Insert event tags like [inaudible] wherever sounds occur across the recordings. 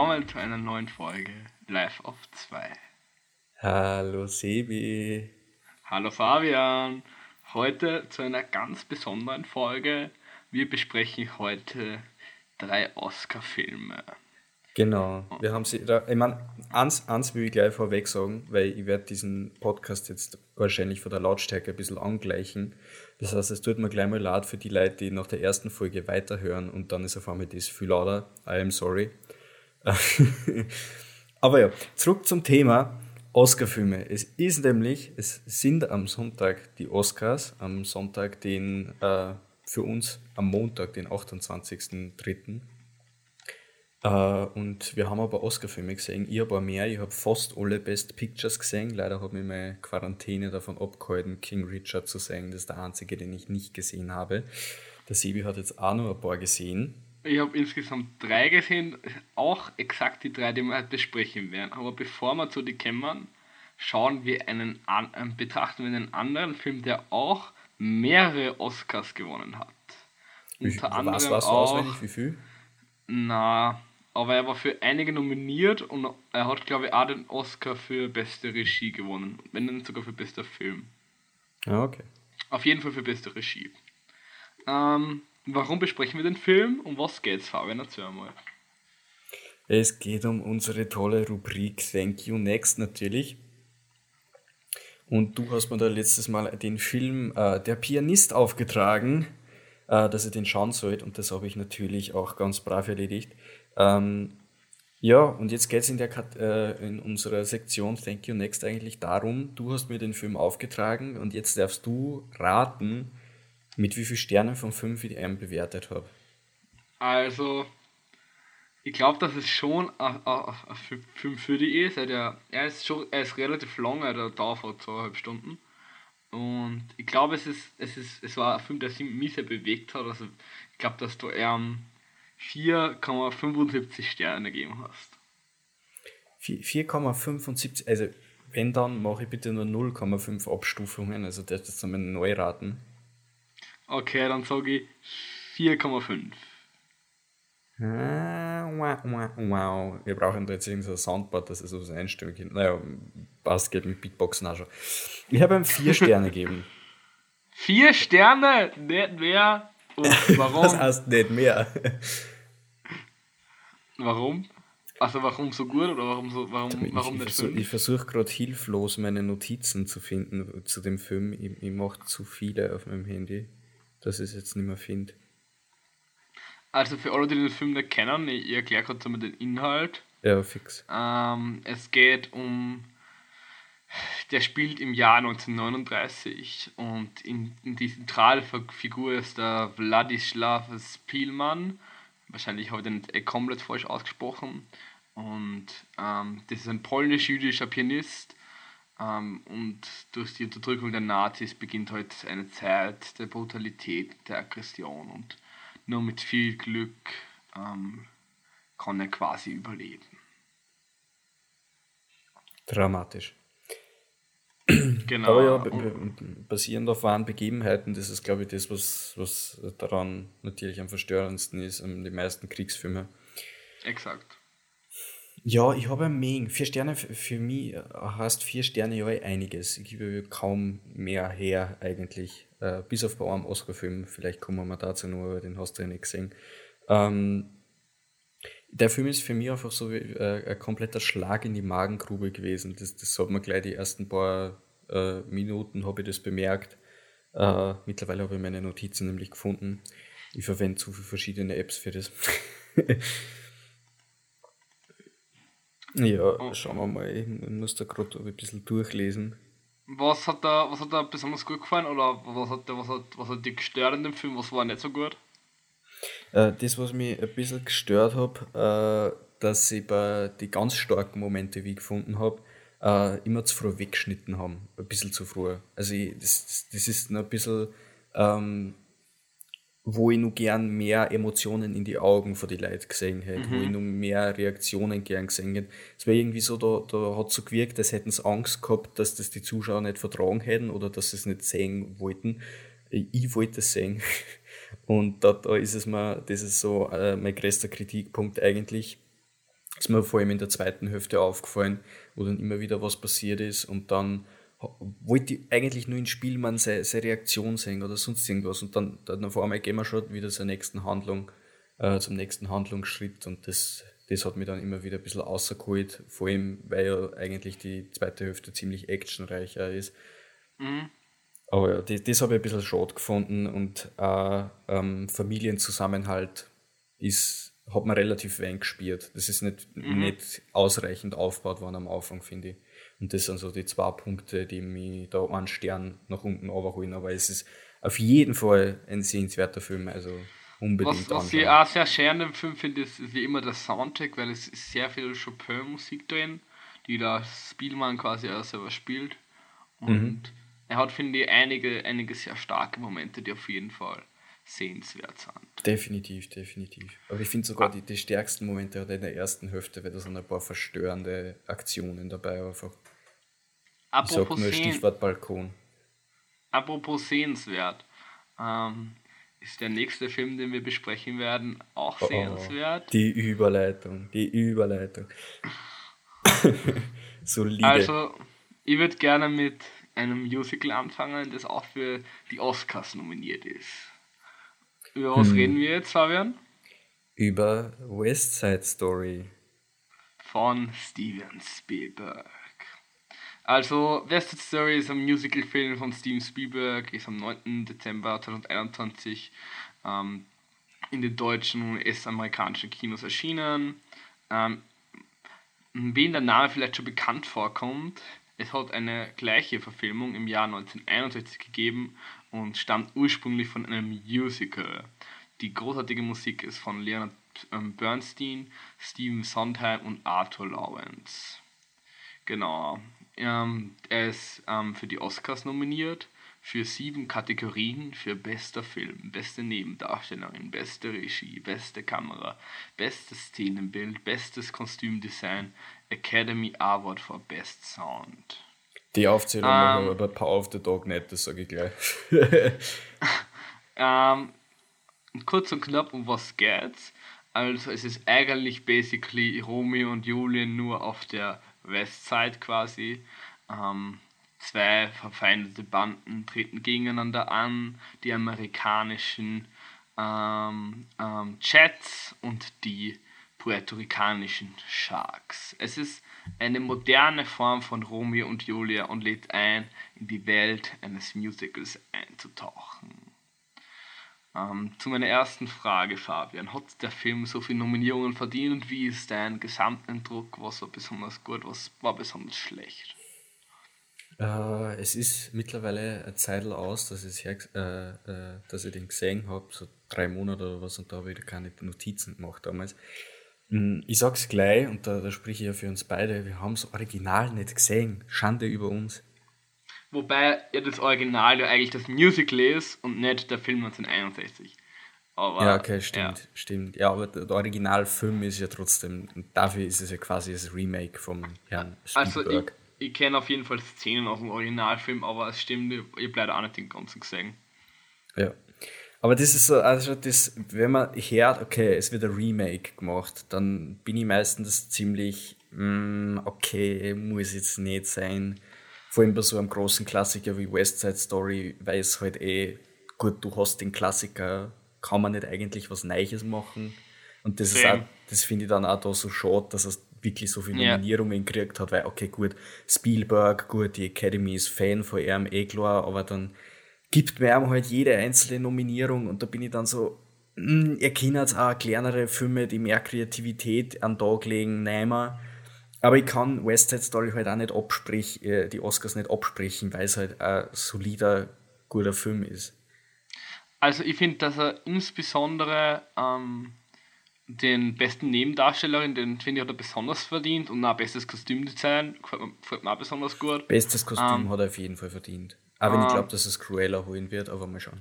willkommen zu einer neuen Folge Live auf 2. Hallo Sebi. Hallo Fabian. Heute zu einer ganz besonderen Folge. Wir besprechen heute drei Oscar-Filme. Genau, wir haben sie, da, ich meine, eins, eins will ich gleich vorweg sagen, weil ich werde diesen Podcast jetzt wahrscheinlich von der Lautstärke ein bisschen angleichen. Das heißt, es tut mir gleich mal leid für die Leute, die nach der ersten Folge weiterhören und dann ist auf einmal das viel lauter. I am sorry. [laughs] Aber ja, zurück zum Thema Oscar-Filme. Es ist nämlich, es sind am Sonntag die Oscars, am Sonntag den, äh, für uns am Montag, den 28.03. Äh, und wir haben aber Oscar-Filme gesehen. Ich habe mehr, ich habe fast alle Best Pictures gesehen. Leider habe ich meine Quarantäne davon abgehalten, King Richard zu sehen. Das ist der einzige, den ich nicht gesehen habe. Der Sebi hat jetzt auch noch ein paar gesehen. Ich habe insgesamt drei gesehen, auch exakt die drei, die wir heute besprechen werden. Aber bevor wir zu die kämmern, schauen wir einen an, äh, betrachten wir einen anderen Film, der auch mehrere Oscars gewonnen hat. Wie, Unter anderem was, was auch, wie viel? Na, aber er war für einige nominiert und er hat, glaube ich, auch den Oscar für beste Regie gewonnen. Wenn nicht sogar für bester Film. Ah, okay. Auf jeden Fall für beste Regie. Ähm, warum besprechen wir den Film? Um was geht's, Fabian? Erzähl mal. Es geht um unsere tolle Rubrik Thank You Next natürlich. Und du hast mir da letztes Mal den Film äh, Der Pianist aufgetragen, äh, dass ihr den schauen sollt. Und das habe ich natürlich auch ganz brav erledigt. Ähm, ja, und jetzt geht es in, äh, in unserer Sektion Thank You Next eigentlich darum, du hast mir den Film aufgetragen und jetzt darfst du raten, mit wie vielen Sternen von 5 ich einen bewertet habe. Also, ich glaube, dass es schon ein, Film für die ist. Er, er, ist schon, er ist relativ lang, er dauert zweieinhalb Stunden. Und ich glaube, es ist, es ist, es war ein Film, der mich sehr bewegt hat. Also ich glaube, dass du eher 4,75 Sterne gegeben hast. 4,75, also wenn dann mache ich bitte nur 0,5 Abstufungen, also das ist einmal neu raten. Okay, dann sage ich 4,5. Ah, wow, wow, wow. Wir brauchen da jetzt irgendein Soundboard, dass es sowas einstellen kann. Naja, passt, geht mit Beatboxen auch schon. Ich habe ihm 4 Sterne gegeben. [laughs] 4 Sterne? Nicht mehr? Und [laughs] warum? Was heißt nicht mehr? Warum? Also warum so gut oder warum so warum, ich, warum ich, versuch, ich versuche gerade hilflos meine Notizen zu finden zu dem Film. Ich, ich mache zu viele auf meinem Handy, dass ich es jetzt nicht mehr finde. Also für alle, die den Film nicht kennen, ich, ich erkläre kurz einmal den Inhalt. Ja, fix. Ähm, es geht um der spielt im Jahr 1939 und in, in die zentrale Figur ist der Wladislaw Spielmann wahrscheinlich habe ich den eh komplett falsch ausgesprochen. Und ähm, das ist ein polnisch-jüdischer Pianist. Ähm, und durch die Unterdrückung der Nazis beginnt heute halt eine Zeit der Brutalität, der Aggression. Und nur mit viel Glück ähm, kann er quasi überleben. Dramatisch. Genau. Aber ja, basierend auf wahren Begebenheiten, das ist, glaube ich, das, was, was daran natürlich am verstörendsten ist, an die meisten Kriegsfilme. Exakt. Ja, ich habe ein Menge. Vier Sterne für mich heißt vier Sterne ja einiges. Ich gebe kaum mehr her, eigentlich. Äh, bis auf bei einem Oscar-Film. Vielleicht kommen wir dazu noch, aber den hast du ja nicht gesehen. Ähm, der Film ist für mich einfach so wie, äh, ein kompletter Schlag in die Magengrube gewesen. Das, das hat man gleich die ersten paar äh, Minuten habe ich das bemerkt. Äh, mittlerweile habe ich meine Notizen nämlich gefunden. Ich verwende zu viele verschiedene Apps für das. [laughs] ja, oh. schauen wir mal. Ich muss da gerade ein bisschen durchlesen. Was hat da, was hat da besonders gut gefallen oder was hat, was hat, was hat dich gestört in dem Film? Was war nicht so gut? Äh, das, was mich ein bisschen gestört hat, äh, dass ich bei die ganz starken Momente, wie ich gefunden habe, äh, immer zu früh weggeschnitten haben. Ein bisschen zu früh. Also ich, das, das ist noch ein bisschen, ähm, wo ich noch gern mehr Emotionen in die Augen von den Leuten gesehen hätte, mhm. wo ich noch mehr Reaktionen gern gesehen hätte. Es war irgendwie so, da, da hat so gewirkt, als hätten sie Angst gehabt, dass das die Zuschauer nicht vertragen hätten oder dass sie es nicht sehen wollten. Ich wollte es sehen. [laughs] Und da, da ist es mir, das ist so äh, mein größter Kritikpunkt eigentlich. ist mir vor allem in der zweiten Hälfte aufgefallen, wo dann immer wieder was passiert ist und dann wollte ich eigentlich nur in Spielmann seine, seine Reaktion sehen oder sonst irgendwas und dann, dann auf einmal gehen wir schon wieder zur nächsten Handlung, äh, zum nächsten Handlungsschritt und das, das hat mich dann immer wieder ein bisschen außergeholt, vor allem weil ja eigentlich die zweite Hälfte ziemlich actionreicher ist. Mhm. Aber ja, das, das habe ich ein bisschen schade gefunden und äh, ähm, Familienzusammenhalt ist, hat man relativ wenig gespielt. Das ist nicht, mhm. nicht ausreichend aufgebaut worden am Anfang, finde ich. Und das sind so die zwei Punkte, die mich da einen Stern nach unten überholen. Aber es ist auf jeden Fall ein sehenswerter Film. Also unbedingt. Was, was ich auch sehr schön an dem Film finde, ist, wie immer der Soundtrack, weil es ist sehr viel Chopin-Musik drin, die da Spielmann quasi auch selber spielt. Und mhm er hat, finde ich, einige, einige sehr starke Momente, die auf jeden Fall sehenswert sind. Definitiv, definitiv. Aber ich finde sogar die, die stärksten Momente hat er in der ersten Hälfte, weil da sind ein paar verstörende Aktionen dabei einfach. Apropos ich sag nur Stichwort Balkon. Apropos sehenswert. Ähm, ist der nächste Film, den wir besprechen werden, auch oh, oh. sehenswert? Die Überleitung, die Überleitung. [laughs] Solide. Also, ich würde gerne mit einem Musical anfangen, das auch für die Oscars nominiert ist. Über was hm. reden wir jetzt, Fabian? Über West Side Story. Von Steven Spielberg. Also, West Side Story ist ein Musical-Film von Steven Spielberg, ist am 9. Dezember 2021 ähm, in den deutschen und US-amerikanischen Kinos erschienen. Ähm, wen der Name vielleicht schon bekannt vorkommt, es hat eine gleiche Verfilmung im Jahr 1961 gegeben und stammt ursprünglich von einem Musical. Die großartige Musik ist von Leonard ähm, Bernstein, Stephen Sondheim und Arthur Lawrence. Genau. Ähm, er ist ähm, für die Oscars nominiert für sieben Kategorien für bester Film, beste Nebendarstellerin, beste Regie, beste Kamera, bestes Szenenbild, bestes Kostümdesign, Academy Award for Best Sound. Die Aufzählung um, machen wir bei Power of the Dog nicht, das sage ich gleich. [laughs] ähm, kurz und knapp, um was geht's? Also es ist eigentlich basically Romeo und Julien nur auf der Westside quasi. Ähm, Zwei verfeindete Banden treten gegeneinander an, die amerikanischen ähm, ähm, Jets und die puerto-ricanischen Sharks. Es ist eine moderne Form von Romeo und Julia und lädt ein, in die Welt eines Musicals einzutauchen. Ähm, zu meiner ersten Frage, Fabian. Hat der Film so viele Nominierungen verdient? Wie ist dein Gesamteindruck? Was war besonders gut? Was war besonders schlecht? Äh, es ist mittlerweile eine Zeit aus, dass, ich, äh, äh, dass ich den gesehen habe, so drei Monate oder was, und da habe ich keine Notizen gemacht damals. Hm, ich sag's gleich, und da, da spreche ich ja für uns beide, wir haben das Original nicht gesehen. Schande über uns. Wobei ja das Original ja eigentlich das Musical ist und nicht der Film 1961. Aber, ja, okay, stimmt, ja. stimmt. Ja, aber der Originalfilm ist ja trotzdem, dafür ist es ja quasi das Remake vom Herrn Spielberg. Also ich, ich kenne auf jeden Fall Szenen aus dem Originalfilm, aber es stimmt, ich habe leider auch nicht den ganzen gesehen. Ja. Aber das ist so, also das, wenn man hört, okay, es wird ein Remake gemacht, dann bin ich meistens ziemlich, mm, okay, muss jetzt nicht sein. Vor allem bei so einem großen Klassiker wie West Side Story, weil es halt eh, gut, du hast den Klassiker, kann man nicht eigentlich was Neues machen. Und das das finde ich dann auch da so schade, dass es wirklich so viele Nominierungen ja. gekriegt hat, weil, okay, gut, Spielberg, gut, die Academy ist Fan von ihm, eh klar, aber dann gibt mir halt jede einzelne Nominierung und da bin ich dann so, mh, ihr kennt auch kleinere Filme, die mehr Kreativität an den Tag legen, nehmen. Aber ich kann West Side Story halt auch nicht absprechen, äh, die Oscars nicht absprechen, weil es halt ein solider, guter Film ist. Also ich finde, dass er insbesondere ähm, den besten Nebendarstellerin, den finde ich hat er besonders verdient und auch bestes Kostümdesign gefällt mir auch besonders gut. Bestes Kostüm ähm, hat er auf jeden Fall verdient. Auch wenn ähm, ich glaube, dass es Cruella holen wird, aber mal schauen.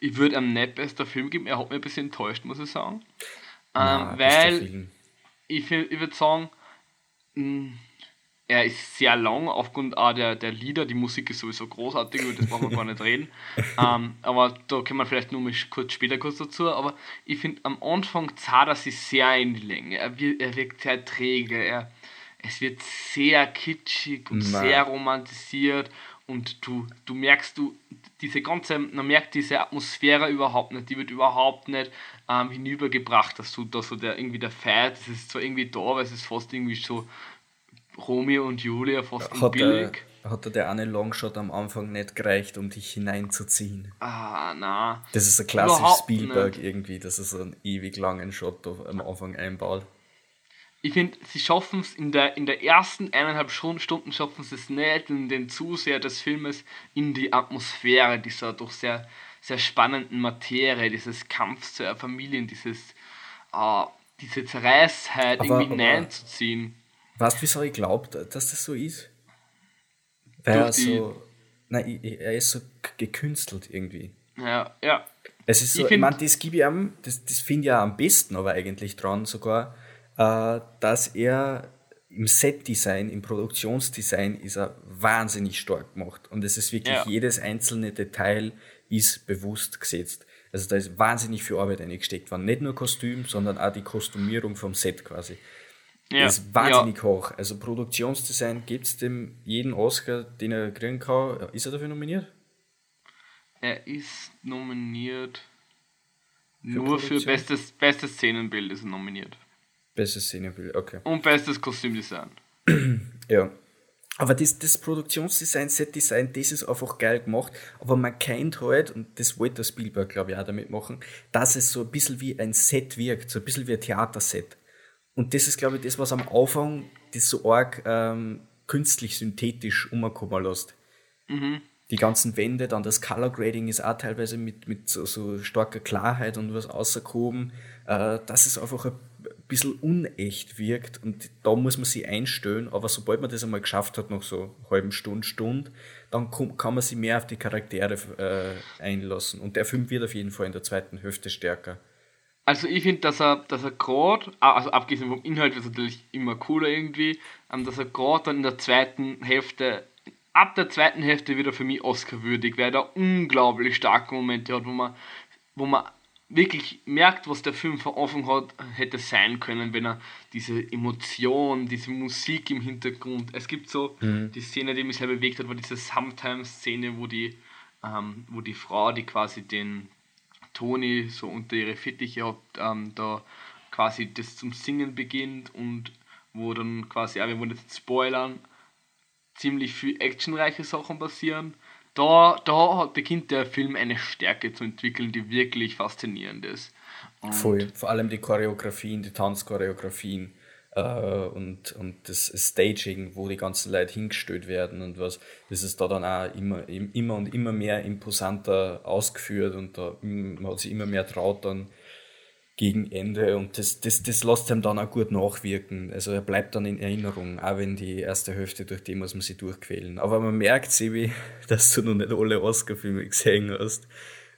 Ich würde ihm nicht bester Film geben, er hat mich ein bisschen enttäuscht, muss ich sagen. Ähm, weil ich, ich würde sagen, er ist sehr lang aufgrund auch der, der Lieder. Die Musik ist sowieso großartig, über das brauchen wir gar nicht reden. [laughs] Ähm, aber da kommen wir vielleicht nur mal kurz später kurz dazu. Aber ich finde, am Anfang zahlt er sich sehr in die Länge. Er, wird, er wirkt sehr träge. Er, es wird sehr kitschig und Nein. sehr romantisiert. Und du, du merkst, du, diese ganze, man merkt diese Atmosphäre überhaupt nicht, die wird überhaupt nicht ähm, hinübergebracht, dass du da so der irgendwie der Fight, das ist zwar irgendwie da, aber es ist fast irgendwie so Romeo und Julia fast hat billig. Der, hat der eine Longshot am Anfang nicht gereicht, um dich hineinzuziehen? Ah, na. Das ist ein klassisches Spielberg nicht. irgendwie, dass er so einen ewig langen Shot am Anfang einbaut. Ich finde, sie schaffen es in der, in der ersten eineinhalb Stunden schaffen sie es nicht, in den Zuseher des Filmes in die Atmosphäre dieser doch sehr, sehr spannenden Materie, dieses Kampfs zur Familie, dieses, uh, diese Zerreißheit aber, irgendwie hineinzuziehen. Weißt du, wieso ich glaube, dass das so ist? Weil er so. Nein, er ist so gekünstelt irgendwie. Ja, ja. Es ist so, ich, ich meine, das gebe ich ihm, das, das finde ich ja am besten aber eigentlich dran sogar, äh, dass er im Setdesign, im Produktionsdesign ist er wahnsinnig stark gemacht. Und es ist wirklich, ja. jedes einzelne Detail ist bewusst gesetzt. Also da ist wahnsinnig viel Arbeit eingesteckt worden. Nicht nur Kostüm, sondern auch die Kostümierung vom Set quasi. Ja. Das ist wahnsinnig ja. hoch. Also Produktionsdesign gibt es dem jeden Oscar, den er kriegen kann. Ist er dafür nominiert? Er ist nominiert. Für nur Produktion? für bestes, bestes Szenenbild ist er nominiert. Bestes Szenenbild, okay. Und bestes Kostümdesign. [clears throat] ja. Aber das, das Produktionsdesign, Setdesign, das ist einfach geil gemacht. Aber man kennt halt, und das wollte der Spielberg, glaube ich, auch damit machen, dass es so ein bisschen wie ein Set wirkt, so ein bisschen wie ein Theaterset. Und das ist, glaube ich, das, was am Anfang das so arg ähm, künstlich synthetisch umkommen lässt. Mhm. Die ganzen Wände, dann das Color Grading ist auch teilweise mit, mit so, so starker Klarheit und was außergehoben, äh, dass es einfach ein bisschen unecht wirkt und da muss man sich einstellen, aber sobald man das einmal geschafft hat, nach so einer halben Stunde, Stunde, dann kann man sich mehr auf die Charaktere äh, einlassen. Und der Film wird auf jeden Fall in der zweiten Hälfte stärker. Also ich finde, dass er, dass er gerade, also abgesehen vom Inhalt wird es natürlich immer cooler irgendwie, ähm, dass er gerade dann in der zweiten Hälfte, ab der zweiten Hälfte wieder für mich Oscar-würdig, weil er unglaublich starke Momente hat, wo man, wo man wirklich merkt, was der Film vor Anfang hat, hätte sein können, wenn er diese Emotion, diese Musik im Hintergrund, es gibt so mhm. die Szene, die mich sehr bewegt hat, war diese Sometimes-Szene, wo die, ähm, wo die Frau, die quasi den Toni so unter ihre Fittiche hat, ähm, da quasi das zum Singen beginnt und wo dann quasi, auch wir wollen jetzt spoilern, ziemlich viel actionreiche Sachen passieren. Da, da beginnt der Film eine Stärke zu entwickeln, die wirklich faszinierend ist. Und Voll, vor allem die Choreografien, die Tanzchoreografien äh, und, und das Staging, wo die ganzen Leute hingestellt werden und was, das ist da dann auch immer, immer und immer mehr imposanter ausgeführt und da man hat sich immer mehr traut dann gegen Ende und das, das, das lässt ihm dann auch gut nachwirken. Also er bleibt dann in Erinnerung, auch wenn die erste Hälfte durch die muss man sich durchquälen. Aber man merkt, Sebi, [laughs] dass du noch nicht alle Oscar-Filme gesehen hast,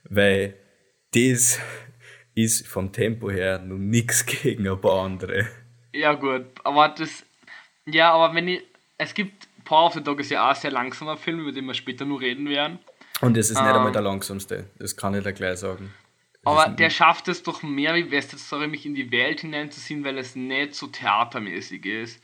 weil das ist vom Tempo her noch nichts gegen ein paar andere. Ja, gut, aber das. Ja, aber wenn ich. Es gibt. Power of the Dog ist ja auch ein sehr langsamer Film, über den wir später nur reden werden. Und es ist nicht ähm, einmal der langsamste, das kann ich da gleich sagen. aber der schafft es doch mehr wie West Story, mich in die Welt hineinzuziehen, weil es nicht so theatermäßig ist.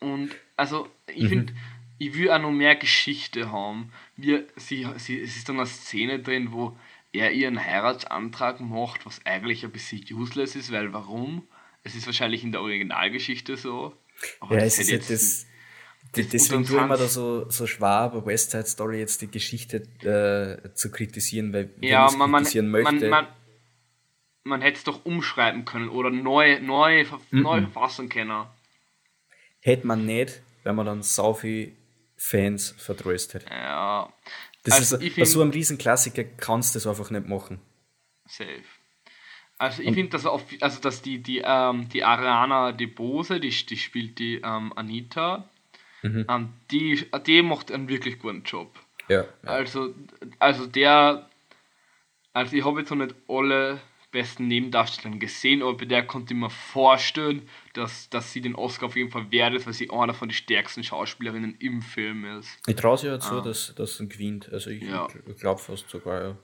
Und also, ich mhm. finde, ich will auch noch mehr Geschichte haben. Wir, sie, sie, es ist dann eine Szene drin, wo er ihren Heiratsantrag macht, was eigentlich ein bisschen useless ist, weil warum? Es ist wahrscheinlich in der Originalgeschichte so. Aber ja, es ist halt das, das, deswegen tue ich mir da so, so schwer, bei West Side Story jetzt die Geschichte äh, zu kritisieren, weil wenn ja, man, kritisieren man, möchte. Man, man, man hätte es doch umschreiben können oder neu, neu, mhm. neu verfassen können. Hätte man nicht, weil man dann so viele Fans verdröstet. Ja. Das also ist, bei so einem Riesenklassiker kannst du das einfach nicht machen. Safe. Also ich finde, dass, also dass die, die, ähm, die Ariana DeBose, die, die spielt die ähm, Anita, mhm. ähm, die, die macht einen wirklich guten Job. Ja. Also, also der, also ich habe jetzt noch nicht alle besten Nebendarstellerin gesehen, aber bei der konnte ich mir vorstellen, dass, dass sie den Oscar auf jeden Fall wert ist, weil sie einer von den stärksten Schauspielerinnen im Film ist. Ich traue sie halt so, ah. dass, dass sie gewinnt. Also ich, ja. ich glaube fast sogar, ja.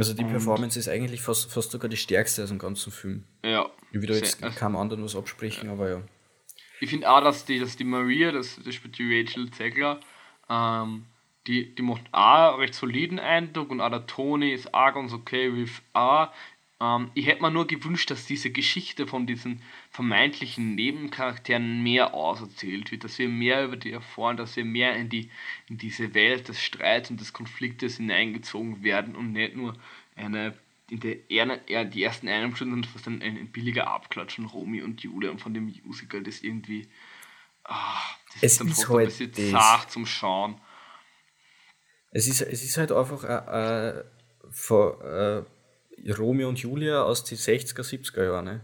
Also die Performance ist eigentlich fast, fast sogar die stärkste aus dem ganzen Film. Ja. Ich will da jetzt keinem anderen was absprechen, ja. aber ja. Ich finde auch, dass die, dass die Maria, das, das spielt die Rachel Zegler, ähm, die, die macht auch einen recht soliden Eindruck und auch der Tony ist auch ganz okay with auch. Ähm, ich hätte mir nur gewünscht, dass diese Geschichte von diesen vermeintlichen Nebencharakteren mehr auserzählt wird, dass wir mehr über die erfahren, dass wir mehr in, die, in diese Welt des Streits und des Konfliktes hineingezogen werden und nicht nur eine in der eher, die ersten eineinhalb Stunden fast ein, ein, billiger Abklatsch von Romy und Julia und von dem Musical, das irgendwie ach, das es ist dann ist halt ein bisschen zart zum Schauen. Es ist, es ist halt einfach äh, äh, vor, äh, Romeo und Julia aus den 60er, 70er Jahren. Ne?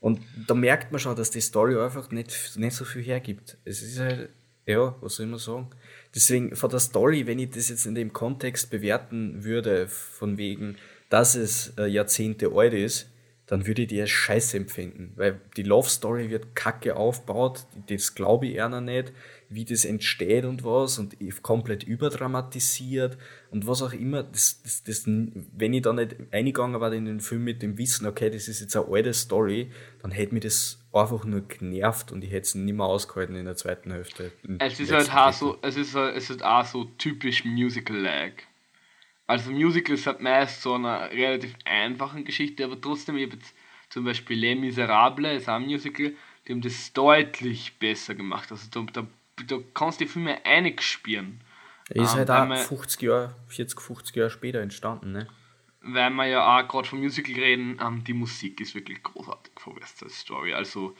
Und da merkt man schon, dass die Story einfach nicht, nicht so viel hergibt. Es ist halt, ja, was soll man sagen? Deswegen, von der Story, wenn ich das jetzt in dem Kontext bewerten würde, von wegen, dass es äh, Jahrzehnte alt ist, dann würde ich die als scheiße empfinden. Weil die Love Story wird kacke aufgebaut, das glaube ich eher nicht wie das entsteht und was und komplett überdramatisiert und was auch immer. Das, das, das, wenn ich da nicht eingegangen war in den Film mit dem Wissen, okay, das ist jetzt eine alte Story, dann hätte mich das einfach nur genervt und ich hätte es nicht mehr ausgehalten in der zweiten Hälfte. Es ist halt auch so, es ist, es ist auch so typisch Musical-lag. Also Musical ist halt meist so eine relativ einfache Geschichte, aber trotzdem, ich habe jetzt zum Beispiel Les Miserables, ist auch ein Musical, die haben das deutlich besser gemacht. Also da, da du kannst die Filme einig spüren. Ist ähm, halt auch 50 Jahre, 40, 50 Jahre später entstanden, ne? Weil wir ja auch gerade vom Musical reden, ähm, die Musik ist wirklich großartig von West Side Story. Also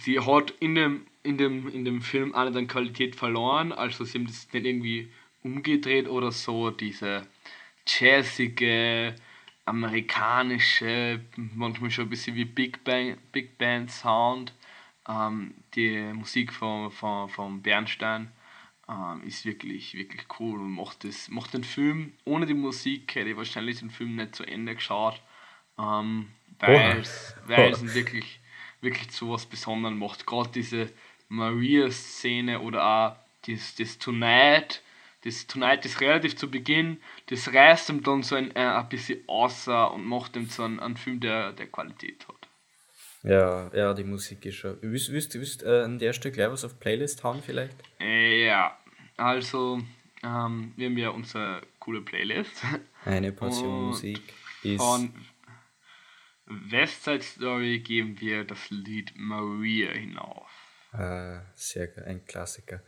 sie hat in dem, in dem, in dem Film nicht an Qualität verloren, also sie haben das nicht irgendwie umgedreht oder so, diese jazzige, amerikanische, manchmal schon ein bisschen wie Big Band, Big Band Sound. Ähm, die Musik von, von, von Bernstein ähm, ist wirklich, wirklich cool und macht, das, macht den Film, ohne die Musik hätte ich wahrscheinlich den Film nicht zu Ende geschaut, ähm, weil es wirklich, wirklich zu was Besonderem macht. Gerade diese Maria-Szene oder auch das, das Tonight, das Tonight ist relativ zu Beginn, das reißt ihm dann so ein, äh, ein bisschen außer und macht ihm so einen, einen Film, der, der Qualität hat. Ja, ja, die Musik ist schon. Willst du willst, willst, äh, an der Stelle gleich was auf Playlist haben vielleicht? Äh, ja, also ähm, wir haben ja unsere coole Playlist. Eine Portion Musik ist. Von West Side Story geben wir das Lied Maria hinauf. Ah, sehr geil, ein Klassiker.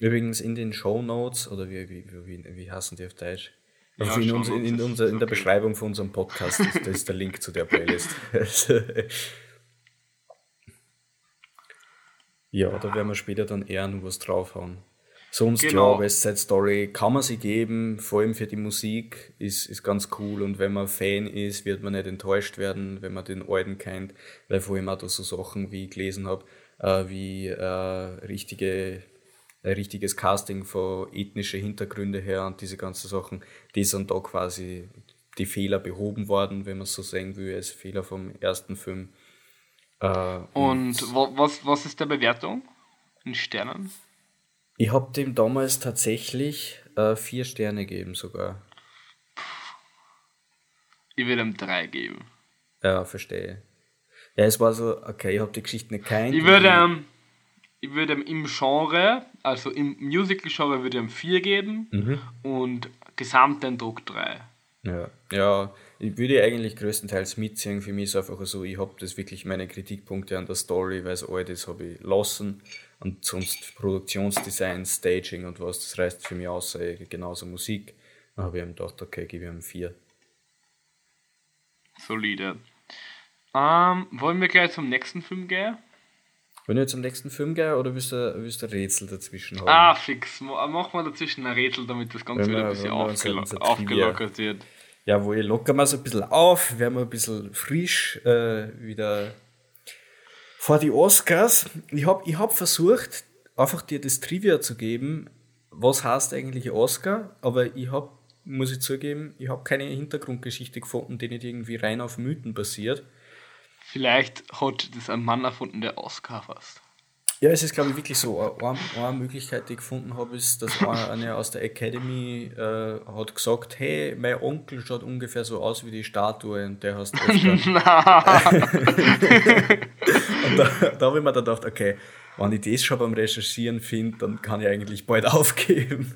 Übrigens in den Show Notes, oder wie, wie, wie, wie heißen die auf Deutsch? Also ja, in, uns, in, in, unser, in der okay. Beschreibung von unserem Podcast ist, ist der Link zu der Playlist. [laughs] Ja, da werden wir später dann eher noch was draufhauen. Sonst, genau. ja, West Side Story kann man sie geben, vor allem für die Musik ist, ist ganz cool und wenn man Fan ist, wird man nicht enttäuscht werden, wenn man den alten kennt, weil vor allem auch da so Sachen, wie ich gelesen habe, äh, wie äh, richtige, ein richtiges Casting von ethnischen Hintergründen her und diese ganzen Sachen, die sind da quasi die Fehler behoben worden, wenn man es so sehen will, als Fehler vom ersten Film. Äh, und was, was ist der Bewertung in Sternen? Ich habe dem damals tatsächlich äh, vier Sterne gegeben sogar. Ich würde ihm drei geben. Ja, verstehe. Ja, es war so, okay, ich habe die Geschichte nicht kein. Ich würde ihm, ich würde ihm im Genre, also im Musical-Genre würde ich ihm vier geben mhm. und Gesamteindruck drei. Ja, ja, ich würde eigentlich größtenteils mitziehen. Für mich ist einfach so, ich habe das wirklich meine Kritikpunkte an der Story, weil es all das habe ich lassen. Und sonst Produktionsdesign, Staging und was, das reißt für mich außer genauso Musik. Dann habe ich ihm gedacht, okay, gebe ich ihm vier. Solide. Ähm, wollen wir gleich zum nächsten Film gehen? Wollen wir zum nächsten Film gehen oder willst du, willst du ein Rätsel dazwischen haben? Ah, fix. Machen wir dazwischen ein Rätsel, damit das Ganze wieder ein bisschen aufgelo aufgelockert wird. Jawohl, lockern wir so ein bisschen auf, werden wir ein bisschen frisch äh, wieder vor die Oscars. Ich habe ich hab versucht, einfach dir das Trivia zu geben, was heißt eigentlich Oscar, aber ich habe muss ich zugeben, ich habe keine Hintergrundgeschichte gefunden, die nicht irgendwie rein auf Mythen basiert. Vielleicht hat das ein Mann erfunden, der Oscar fast. Ja, es ist, glaube ich, wirklich so. Eine, eine Möglichkeit, die ich gefunden habe, ist, dass eine aus der Academy äh, hat gesagt, hey, mein Onkel schaut ungefähr so aus wie die Statue und der heißt [laughs] Oscar. und da, da habe ich mir dann gedacht, okay, wenn ich das schon beim Recherchieren finde, dann kann ich eigentlich bald [laughs] aufgeben.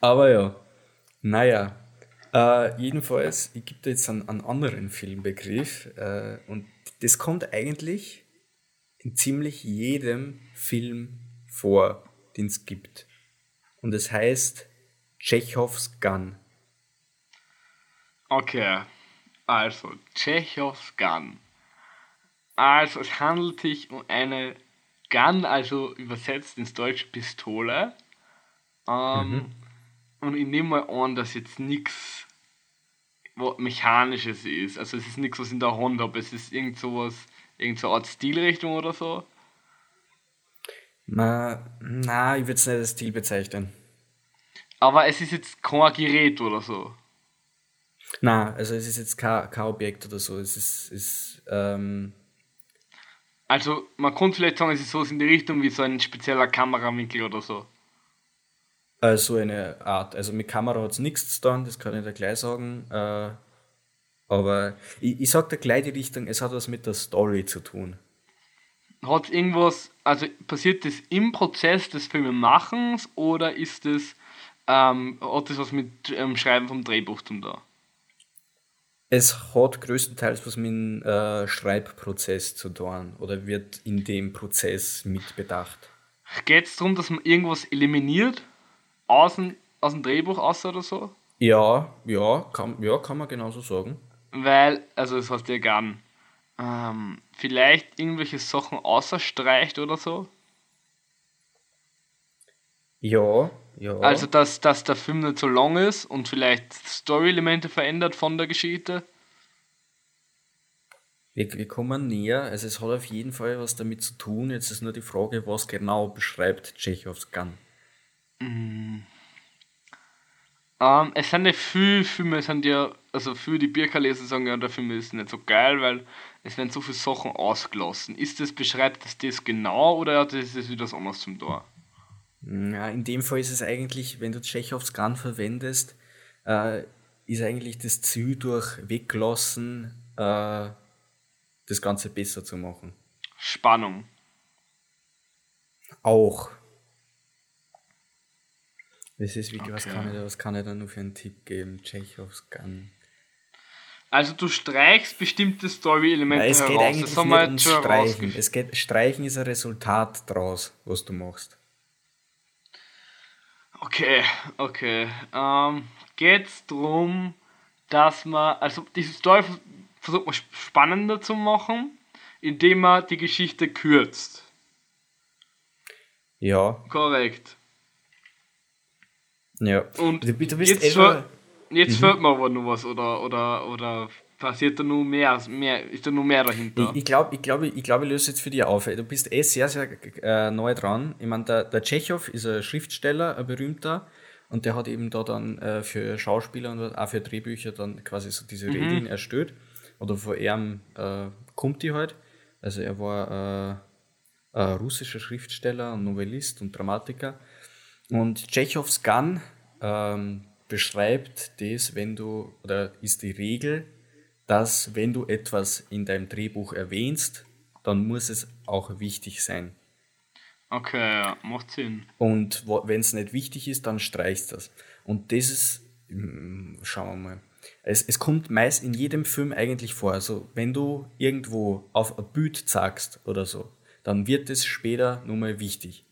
Aber ja, naja. Äh, jedenfalls, ich gebe dir jetzt einen, einen anderen Filmbegriff äh, und das kommt eigentlich in ziemlich jedem Film vor, den es gibt. Und es heißt Tschechows Gun. Okay, also Tschechows Gun. Also es handelt sich um eine Gun, also übersetzt ins Deutsch Pistole. Ähm, mhm. Und ich nehme mal an, dass jetzt nichts Mechanisches ist. Also es ist nichts, was in der Hand habe. Es ist irgend sowas Irgend so eine Art Stilrichtung oder so? Na, na ich würde es nicht als Stil bezeichnen. Aber es ist jetzt kein Gerät oder so. Na, also es ist jetzt kein, kein Objekt oder so. Es ist, ist ähm also man könnte vielleicht sagen, es ist so in die Richtung wie so ein spezieller Kamerawinkel oder so. Äh, so eine Art. Also mit Kamera hat es nichts zu tun, das kann ich dir gleich sagen. Äh, aber ich, ich sag dir gleich die Richtung, es hat was mit der Story zu tun. Hat irgendwas, also passiert das im Prozess des Filmemachens oder ist das, ähm, hat das was mit ähm, Schreiben vom Drehbuch zu tun? Es hat größtenteils was mit dem äh, Schreibprozess zu tun oder wird in dem Prozess mitbedacht. Geht es darum, dass man irgendwas eliminiert aus dem, aus dem Drehbuch aus oder so? Ja, ja, kann, ja, kann man genauso sagen weil, also das heißt ja gern, ähm, vielleicht irgendwelche Sachen außerstreicht oder so. Ja, ja. Also, dass, dass der Film nicht so lang ist und vielleicht Story-Elemente verändert von der Geschichte. Wir, wir kommen näher, also es hat auf jeden Fall was damit zu tun. Jetzt ist nur die Frage, was genau beschreibt Tschechows Gun. Mm. Ähm, es sind ja viele Filme, es sind ja also für die Bierkerleser sagen, ja, der Film ist nicht so geil, weil es werden so viele Sachen ausgelassen. Ist das, beschreibt das das genau oder hat das wieder was anderes zum Tor? Ja, in dem Fall ist es eigentlich, wenn du Tschechows Gun verwendest, äh, ist eigentlich das Ziel durch weglassen, äh, das Ganze besser zu machen. Spannung. Auch. Das ist wie, okay. was, kann ich da, was kann ich da nur für einen Tipp geben? Tschechows Gun. Also du streichst bestimmte Story-Elemente es geht Eigentlich das nicht ums Streichen. Es geht, Streichen ist ein Resultat daraus, was du machst. Okay, okay. Ähm, geht es darum, dass man, also diese Story versucht man spannender zu machen, indem man die Geschichte kürzt. Ja. Korrekt. Ja. Und du, du bist jetzt, Jetzt mhm. fehlt mir aber noch was oder, oder, oder passiert da nur mehr, mehr ist da nur mehr dahinter? Ich, ich glaube, ich, glaub, ich, glaub, ich löse jetzt für dich auf. Du bist eh sehr, sehr äh, neu dran. Ich meine, der, der Tschechow ist ein Schriftsteller, ein berühmter, und der hat eben da dann äh, für Schauspieler und auch für Drehbücher dann quasi so diese mhm. Regeln erstellt. Oder von ihm äh, kommt die halt. Also er war äh, ein russischer Schriftsteller, ein Novellist und Dramatiker. Und Tschechows Gun ähm, beschreibt das, wenn du, oder ist die Regel, dass wenn du etwas in deinem Drehbuch erwähnst, dann muss es auch wichtig sein. Okay, ja, macht Sinn. Und wenn es nicht wichtig ist, dann streichst du das. Und das ist, hm, schauen wir mal. Es, es kommt meist in jedem Film eigentlich vor. Also, wenn du irgendwo auf ein Bild zeigst oder so, dann wird es später nur mal wichtig.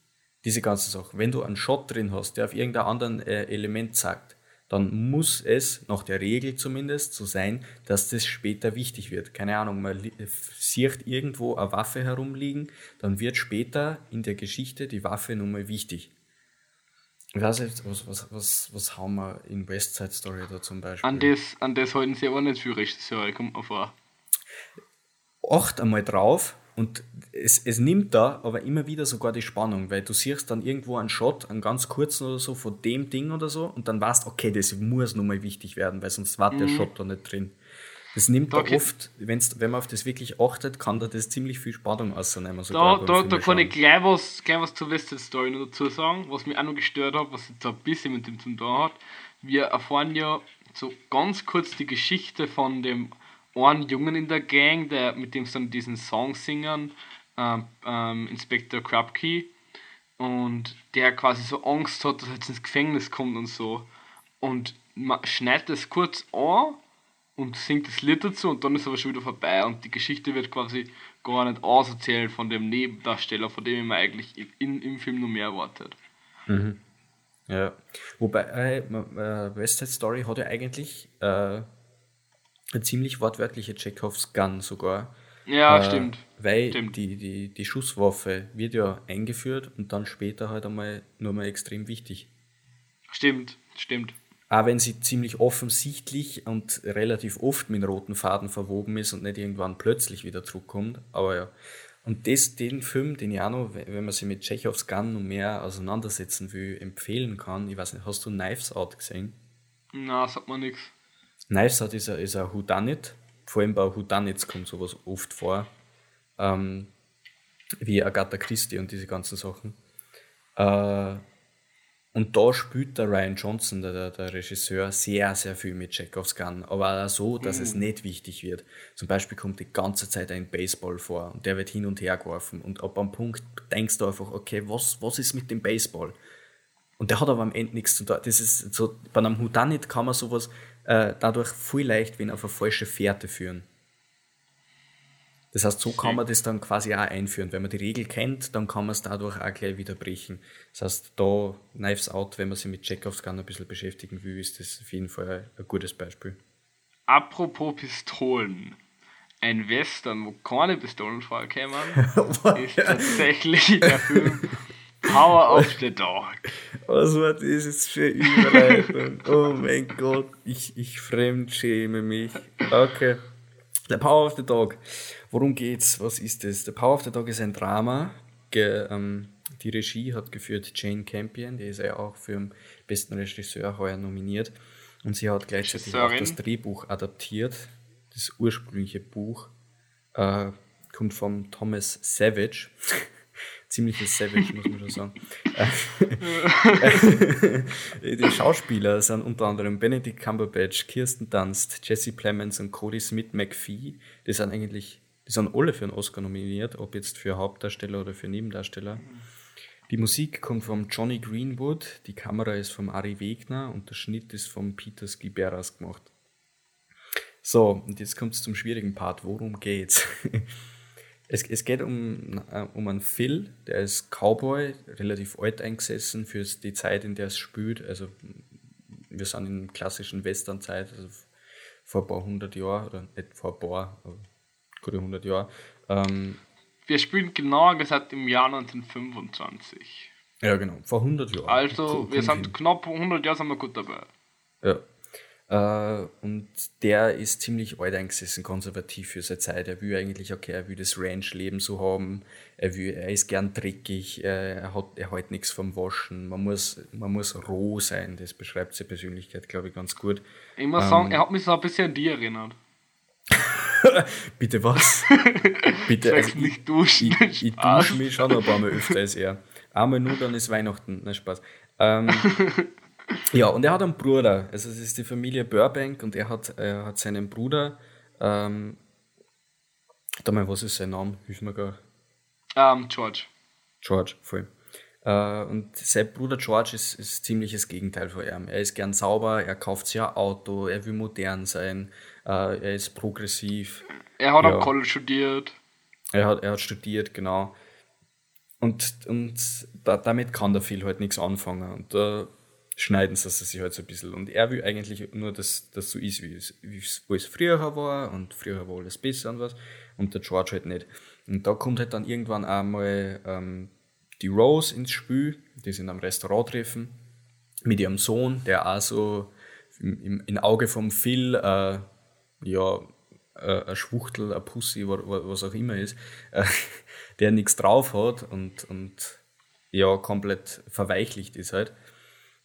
Diese ganze Sache. Wenn du einen Shot drin hast, der auf irgendein anderes äh, Element zeigt, dann muss es, nach der Regel zumindest, so sein, dass das später wichtig wird. Keine Ahnung, man sieht irgendwo eine Waffe herumliegen, dann wird später in der Geschichte die Waffe nun mal wichtig. Ich weiß nicht, was, was, was, was haben wir in West Side Story da zum Beispiel? An das, an das halten sie aber nicht für Regisseur, kommt mir vor. Acht einmal drauf, Und es, es nimmt da aber immer wieder sogar die Spannung, weil du siehst dann irgendwo einen Shot, einen ganz kurzen oder so, von dem Ding oder so, und dann weißt, okay, das muss nochmal wichtig werden, weil sonst war der mhm. Shot da nicht drin. Das nimmt okay. da oft, wenn's, wenn man auf das wirklich achtet, kann da das ziemlich viel Spannung ausnehmen. Da, da, da kann ich gleich was, gleich was zur West Story noch dazu sagen, was mich auch noch gestört hat, was jetzt ein bisschen mit dem zu tun hat. Wir erfahren ja so ganz kurz die Geschichte von dem einen Jungen in der Gang, der mit dem sie dann diesen Song singen, ähm, ähm, Inspector Krupke, und der quasi so Angst hat, dass er jetzt ins Gefängnis kommt und so. Und man schneidet das kurz an und singt das Lied dazu und dann ist aber schon wieder vorbei und die Geschichte wird quasi gar nicht auserzählt von dem Nebendarsteller, von dem man eigentlich in, im Film noch mehr erwartet. Mhm. Ja, wobei äh, äh, West Side Story hat ja eigentlich äh, eine ziemlich wortwörtliche Chekhovs Gun sogar. Ja, äh, stimmt. Weil stimmt. Die, die, die Schusswaffe wird ja eingeführt und dann später halt einmal nur mal extrem wichtig. Stimmt, stimmt. Auch wenn sie ziemlich offensichtlich und relativ oft mit roten Faden verwoben ist und nicht irgendwann plötzlich wieder zurückkommt. Aber ja. Und das, den Film, den ich auch noch, wenn man sich mit Chekhovs Gun noch mehr auseinandersetzen will, empfehlen kann. Ich weiß nicht, hast du Knives Out gesehen? Na, sagt man nichts. Knives ist ein, ist ein Whodunit. Vor allem bei Whodunits kommt sowas oft vor. Ähm, wie Agatha Christie und diese ganzen Sachen. Äh, und da spielt der Ryan Johnson, der, der, Regisseur, sehr, sehr viel mit Chekhovs Gun. Aber auch so, dass mhm. es nicht wichtig wird. Zum Beispiel kommt die ganze Zeit ein Baseball vor und der wird hin und her geworfen. Und ab einem Punkt denkst du einfach, okay, was, was ist mit dem Baseball? Und der hat aber am Ende nichts zu tun. Das ist so, bei einem Houdanit kann man sowas äh, dadurch viel leicht wen auf eine falsche Fährte führen. Das heißt, so kann man das dann quasi auch einführen. Wenn man die Regel kennt, dann kann man es dadurch auch gleich wieder brechen. Das heißt, da Knives Out, wenn man sich mit Chekhovs Gun ein bisschen beschäftigen will, ist das auf jeden Fall ein gutes Beispiel. Apropos Pistolen. Ein Western, wo keine Pistolen vorkommen, [laughs] ist tatsächlich der Film Power of the Dog. Was war das jetzt für Überleitung? Oh mein Gott, ich, ich fremdschäme mich. Okay. The Power of the Dog. Worum geht's? Was ist es? The Power of the Dog ist ein Drama. Ge, ähm, die Regie hat geführt Jane Campion, die ist ja auch für den besten Regisseur heuer nominiert. Und sie hat gleichzeitig auch das Drehbuch adaptiert. Das ursprüngliche Buch äh, kommt von Thomas Savage ziemliches Savage, muss man schon sagen. [laughs] die Schauspieler sind unter anderem Benedict Cumberbatch, Kirsten Dunst, Jesse Plemons und Cody Smith McPhee. Die sind eigentlich, die sind alle für einen Oscar nominiert, ob jetzt für Hauptdarsteller oder für Nebendarsteller. Die Musik kommt von Johnny Greenwood, die Kamera ist vom Ari Wegner und der Schnitt ist von Peter Skiberas gemacht. So, und jetzt kommt es zum schwierigen Part. Worum geht's? Es, es geht um, äh, um einen Phil, der ist Cowboy, relativ alt eingesessen für die Zeit, in der es spielt. Also wir sind in klassischen Western-Zeit, also vor ein paar hundert Jahren, oder nicht vor ein paar, aber gute hundert Jahre. Ähm, wir spielen genauer gesagt im Jahr 1925. Ja, genau, vor 100 Jahren. Also, wir sind knapp 100 Jahre sind wir gut dabei. Ja, und der ist ziemlich alt eingesessen, konservativ für seine Zeit. Er will eigentlich, okay, er will das Ranch-Leben so haben. Er, will, er ist gern dreckig, er hat, er hat nichts vom Waschen. Man muss, man muss roh sein, das beschreibt seine Persönlichkeit, glaube ich, ganz gut. Ich muss ähm, sagen, er hat mich so ein bisschen an die erinnert. [laughs] Bitte was? [laughs] Bitte. Also, nicht duschen. Ich, ich, dusche mich schon ein paar Mal öfter als er. Einmal nur, dann ist Weihnachten. Nein, Spaß. Ähm, [laughs] ja, und er hat einen Bruder. Also es ist die Familie Burbank und er hat, er hat seinen Bruder. Ähm, da mal, was ist sein Name? Hilf mir gar. Um, George. George, voll. Äh, und sein Bruder George ist, ist ziemliches Gegenteil von ihm. Er ist gern sauber, er kauft sich ein Auto, er will modern sein, äh, er ist progressiv. Er hat ja. am College studiert. Er hat, er hat studiert, genau. Und, und da, damit kann der Phil halt nichts anfangen. Und äh, schneiden sie sich halt so ein bisschen. Und er will eigentlich nur, dass das so ist, wie es, wie es, wo es früher war und früher war alles besser und was. Und der George halt nicht. Und da kommt halt dann irgendwann einmal ähm, die Rose ins Spiel, die in einem Restaurant treffen, mit ihrem Sohn, der auch so im, im Auge vom Phil, äh, ja, äh, ein Schwuchtel, ein Pussy, was auch immer ist, äh, [laughs] der nichts drauf hat und, und ja, komplett verweichlicht ist halt.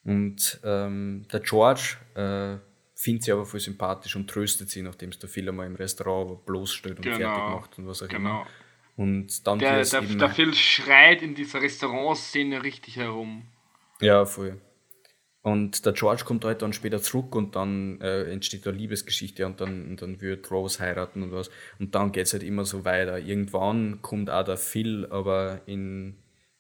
Und ähm, der George äh, findet sie aber voll sympathisch und tröstet sie, nachdem es der Phil einmal im Restaurant bloßstellt und genau. fertig macht und was auch genau. immer. Und dann der, der, der Phil schreit in dieser Restaurantszene richtig herum. Ja, voll. Und der George kommt halt dann später zurück und dann äh, entsteht eine Liebesgeschichte und dann, und dann wird Rose heiraten und was. Und dann geht es halt immer so weiter. Irgendwann kommt auch der Phil, aber in,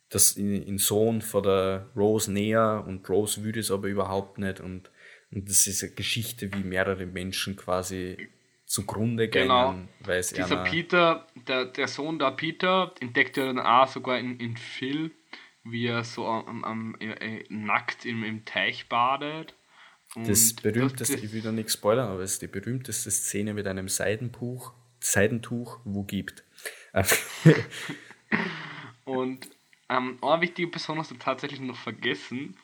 das, in, in Sohn von der Rose näher und Rose will es aber überhaupt nicht. Und, und das ist eine Geschichte, wie mehrere Menschen quasi zugrunde gehen. Genau. Weil es Dieser Peter, der, der Sohn der Peter, entdeckt er dann auch sogar in, in Phil wie er so am, am äh, nackt im, im Teich badet. Und das berühmteste, das, ich will da nichts spoilern, aber es ist die berühmteste Szene mit einem Seidenbuch, Seidentuch, wo gibt. [laughs] und ähm, eine wichtige Person hast du tatsächlich noch vergessen.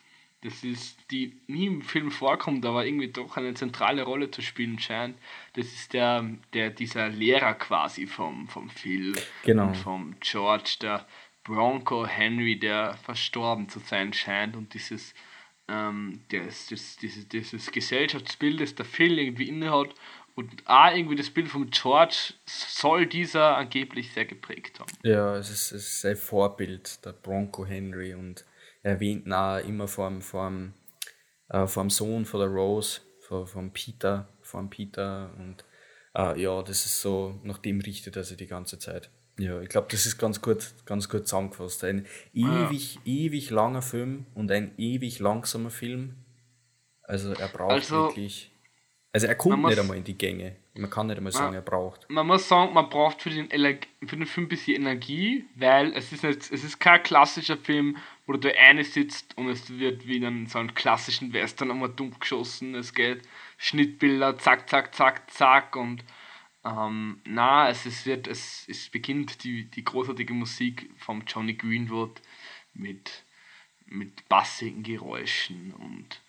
Das ist, die nie im Film vorkommt, aber irgendwie doch eine zentrale Rolle zu spielen scheint. Das ist der, der dieser Lehrer quasi vom, vom Phil genau. und vom George, der Bronco Henry, der verstorben zu sein scheint und dieses, ähm, das, das, dieses, dieses Gesellschaftsbild, das der Phil irgendwie innehat und auch irgendwie das Bild von George soll dieser angeblich sehr geprägt haben. Ja, es ist, es ist sein Vorbild, der Bronco Henry und er erwähnt nah immer vom, vom, äh, vom Sohn von der Rose, von, von Peter, von Peter und äh, ja, das ist so, nach dem richtet er sich die ganze Zeit. Ja, ich glaube, das ist ganz gut, ganz gut zusammengefasst. Ein ewig, ja. ewig langer Film und ein ewig langsamer Film. Also er braucht also, wirklich. Also er kommt nicht einmal in die Gänge. Man kann nicht einmal sagen, man, er braucht. Man muss sagen, man braucht für den, für den Film ein bisschen Energie, weil es ist, nicht, es ist kein klassisher Film, wo du eine sitzt und es wird wie in so einem klassischen Western einmal dumm geschossen. Es geht Schnittbilder, zack, zack, zack, zack und ähm, na, es, es, wird, es, es beginnt die, die großartige Musik von Johnny Greenwood mit, mit bassigen Geräuschen und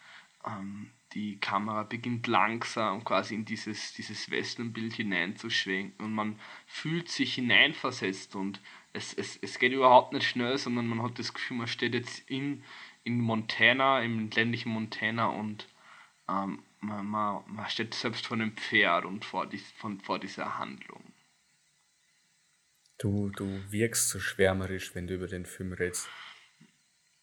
ähm, die Kamera beginnt langsam quasi in dieses, dieses Westernbild hineinzuschwenken und man fühlt sich hineinversetzt und es, es, es geht überhaupt nicht schnell, sondern man hat das Gefühl, man steht jetzt in, in Montana, im ländlichen Montana und ähm, man, man, man steht selbst vor einem Pferd und vor, dies, von, vor dieser Handlung. Du, du wirkst so schwärmerisch, wenn du über den Film redest.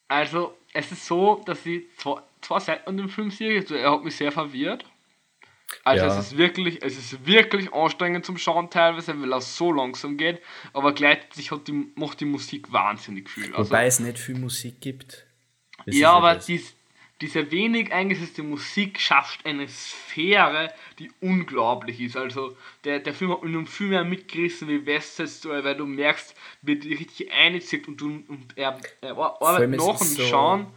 Also, es ist so, dass ich zwei, zwei Seiten an dem Film sehe. Also, er hat mich sehr verwirrt. Also ja. es ist wirklich, es ist wirklich anstrengend zum Schauen teilweise, weil er so langsam geht, aber gleichzeitig hat die, macht die Musik wahnsinnig viel. Also, Wobei es nicht viel Musik gibt. Das ja, aber dies, diese wenig eingesetzte Musik schafft eine Sphäre, die unglaublich ist. Also der, der Film hat nun viel mehr mitgerissen wie West Side Story, weil du merkst, wie die richtig einzieht und, du, und er, er arbeitet nach dem so Schauen,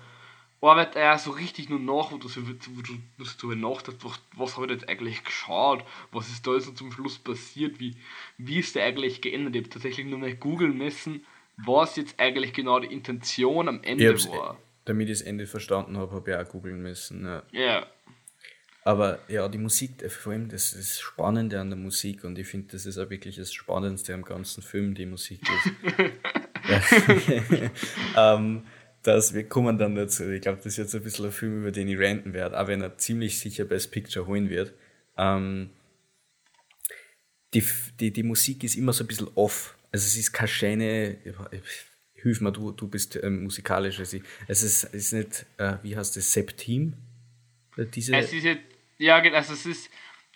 arbeitet er so richtig nur nach, wo du, so, wo du, wo du nachdenkst, was, was habe ich jetzt eigentlich geschaut, was ist da jetzt zum Schluss passiert, wie, wie ist der eigentlich geändert. Ich habe tatsächlich nur mal googeln müssen, was jetzt eigentlich genau die Intention am Ende war damit ich das Ende verstanden habe, habe ich auch googeln müssen. Ja. Yeah. Aber ja, die Musik, äh, vor allem das, das Spannende an der Musik und ich finde, das ist auch wirklich das Spannendste am ganzen Film, die Musik ist. [laughs] [laughs] ähm, dass wir kommen dann dazu. Ich glaube, das ist jetzt ein bisschen ein Film, über den ich ranten werde, auch wenn er ziemlich sicher Best Picture holen wird. Ähm, die, die, die Musik ist immer so ein bisschen off. Also es ist keine schöne, hilf mir, du, du bist ähm, musikalisch. Also es ist, ist nicht, äh, wie heißt das, Septim? Äh, diese es ist jetzt, ja, also es ist,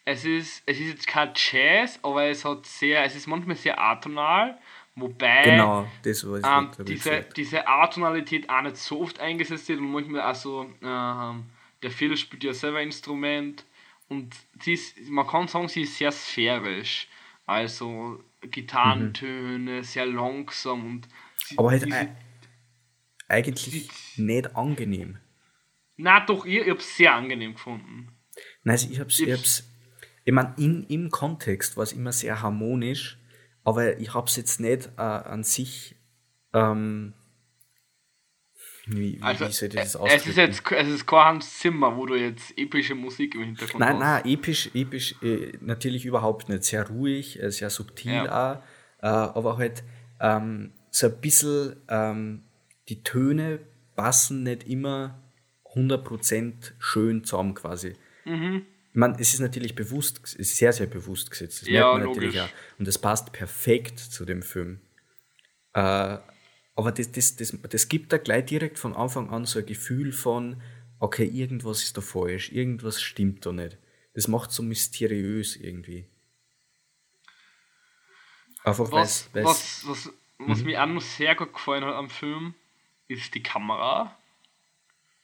es ist, es ist jetzt kein Jazz, aber es hat sehr, es ist manchmal sehr atonal, wobei genau, das war ähm, diese, diese Atonalität auch nicht so oft eingesetzt wird und manchmal auch so, ähm, der Phil spielt ja selber Instrument und sie ist, man kann sagen, sie ist sehr sphärisch. Also Gitarrentöne, mhm. sehr langsam und aber halt diese, eigentlich die, nicht angenehm. Na doch, ich, ich habe es sehr angenehm gefunden. Nein, also ich habe es, ich, ich, ich meine, im Kontext war es immer sehr harmonisch, aber ich habe es jetzt nicht äh, an sich, ähm, Wie, wie, Also, soll ich das es ist ausdrücken? jetzt es ist kein Hans Zimmer, wo du jetzt epische Musik im Hintergrund Nein, hast. nein, episch, episch äh, natürlich überhaupt nicht. Sehr ruhig, äh, sehr subtil Ja. auch, äh, aber halt ähm, so ein bisschen ähm, die Töne passen nicht immer 100% schön zusammen quasi. Mhm. Ich meine, es ist natürlich bewusst, es ist sehr, sehr bewusst gesetzt. Das Ja, merkt man natürlich auch. Und es passt perfekt zu dem Film. Äh, aber das, das, das, das gibt da gleich direkt von Anfang an so ein Gefühl von, okay, irgendwas ist da falsch, irgendwas stimmt da nicht. Das macht so mysteriös irgendwie. Einfach Was, es. was, was, Mhm. was mir auch noch sehr gut gefallen hat am Film, ist die Kamera.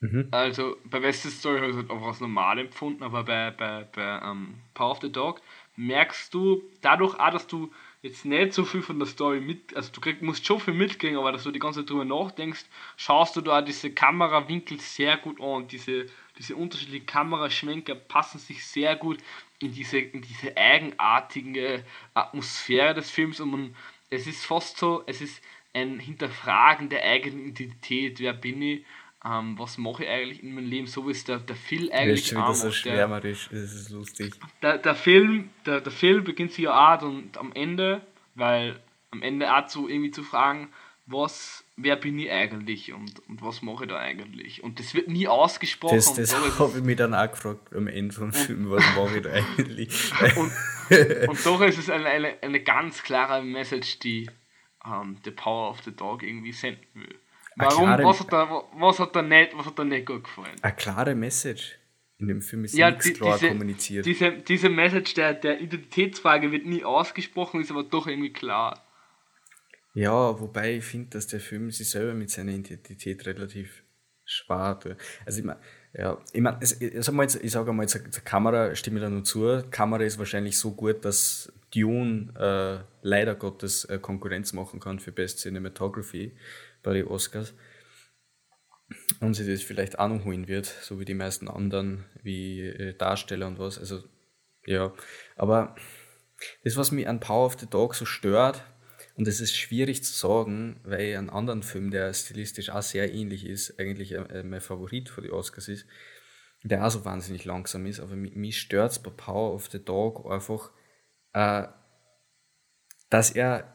Mhm. Also bei West Side Story habe ich es halt einfach als normal empfunden, aber bei, bei, bei ähm, Power of the Dog merkst du dadurch auch, dass du jetzt nicht so viel von der Story mit, also du krieg, musst schon viel mitkriegen, aber dass du die ganze Zeit drüber nachdenkst, schaust du da diese Kamerawinkel sehr gut an und diese, diese unterschiedlichen Kameraschwenker passen sich sehr gut in diese, in diese eigenartige Atmosphäre des Films und man, es ist fast so, es ist ein Hinterfragen der eigenen Identität, wer bin ich, ähm, was mache ich eigentlich in meinem Leben, so wie es der, der Phil Das ist eigentlich schon wieder auch so macht. Der, schwärmerisch, das ist lustig. der, der Film, der, der Film beginnt sich ja auch und am Ende, weil am Ende auch zu irgendwie zu fragen, was, wer bin ich eigentlich und, und was mache ich da eigentlich? Und das wird nie ausgesprochen. Das, und das habe ich mich dann auch gefragt am Ende vom Film, was mache ich da eigentlich? [laughs] es, und doch ist es eine, eine, eine ganz klare Message, die ähm, The Power of the Dog irgendwie senden will. Warum, klare- was hat da, was hat da nicht, was hat da nicht gut gefallen? Eine klare Message. In dem Film ist Ja, nichts die, klar diese, kommuniziert. diese, diese Message der, der Identitätsfrage wird nie ausgesprochen, ist aber doch irgendwie klar. Ja, wobei ich finde, dass der Film sich selber mit seiner Identität relativ schwer. Also ich meine, ja, ich meine, ich, ich sage mal, jetzt- sag mal zur, zur Kamera stimme ich da nur zu. Kamera ist wahrscheinlich so gut, dass Dune äh, leider Gottes äh, Konkurrenz machen kann für Best Cinematography bei den Oscars. Und sie das vielleicht auch noch holen wird, so wie die meisten anderen, wie äh, Darsteller und was. Also, ja. Aber das, was mich an Power of the Dog so stört, und es ist schwierig zu sagen, weil ich einen anderen Film, der stilistisch auch sehr ähnlich ist, eigentlich äh, mein Favorit für die Oscars ist, der auch so wahnsinnig langsam ist, aber mich, stört es bei Power of the Dog einfach, äh, dass er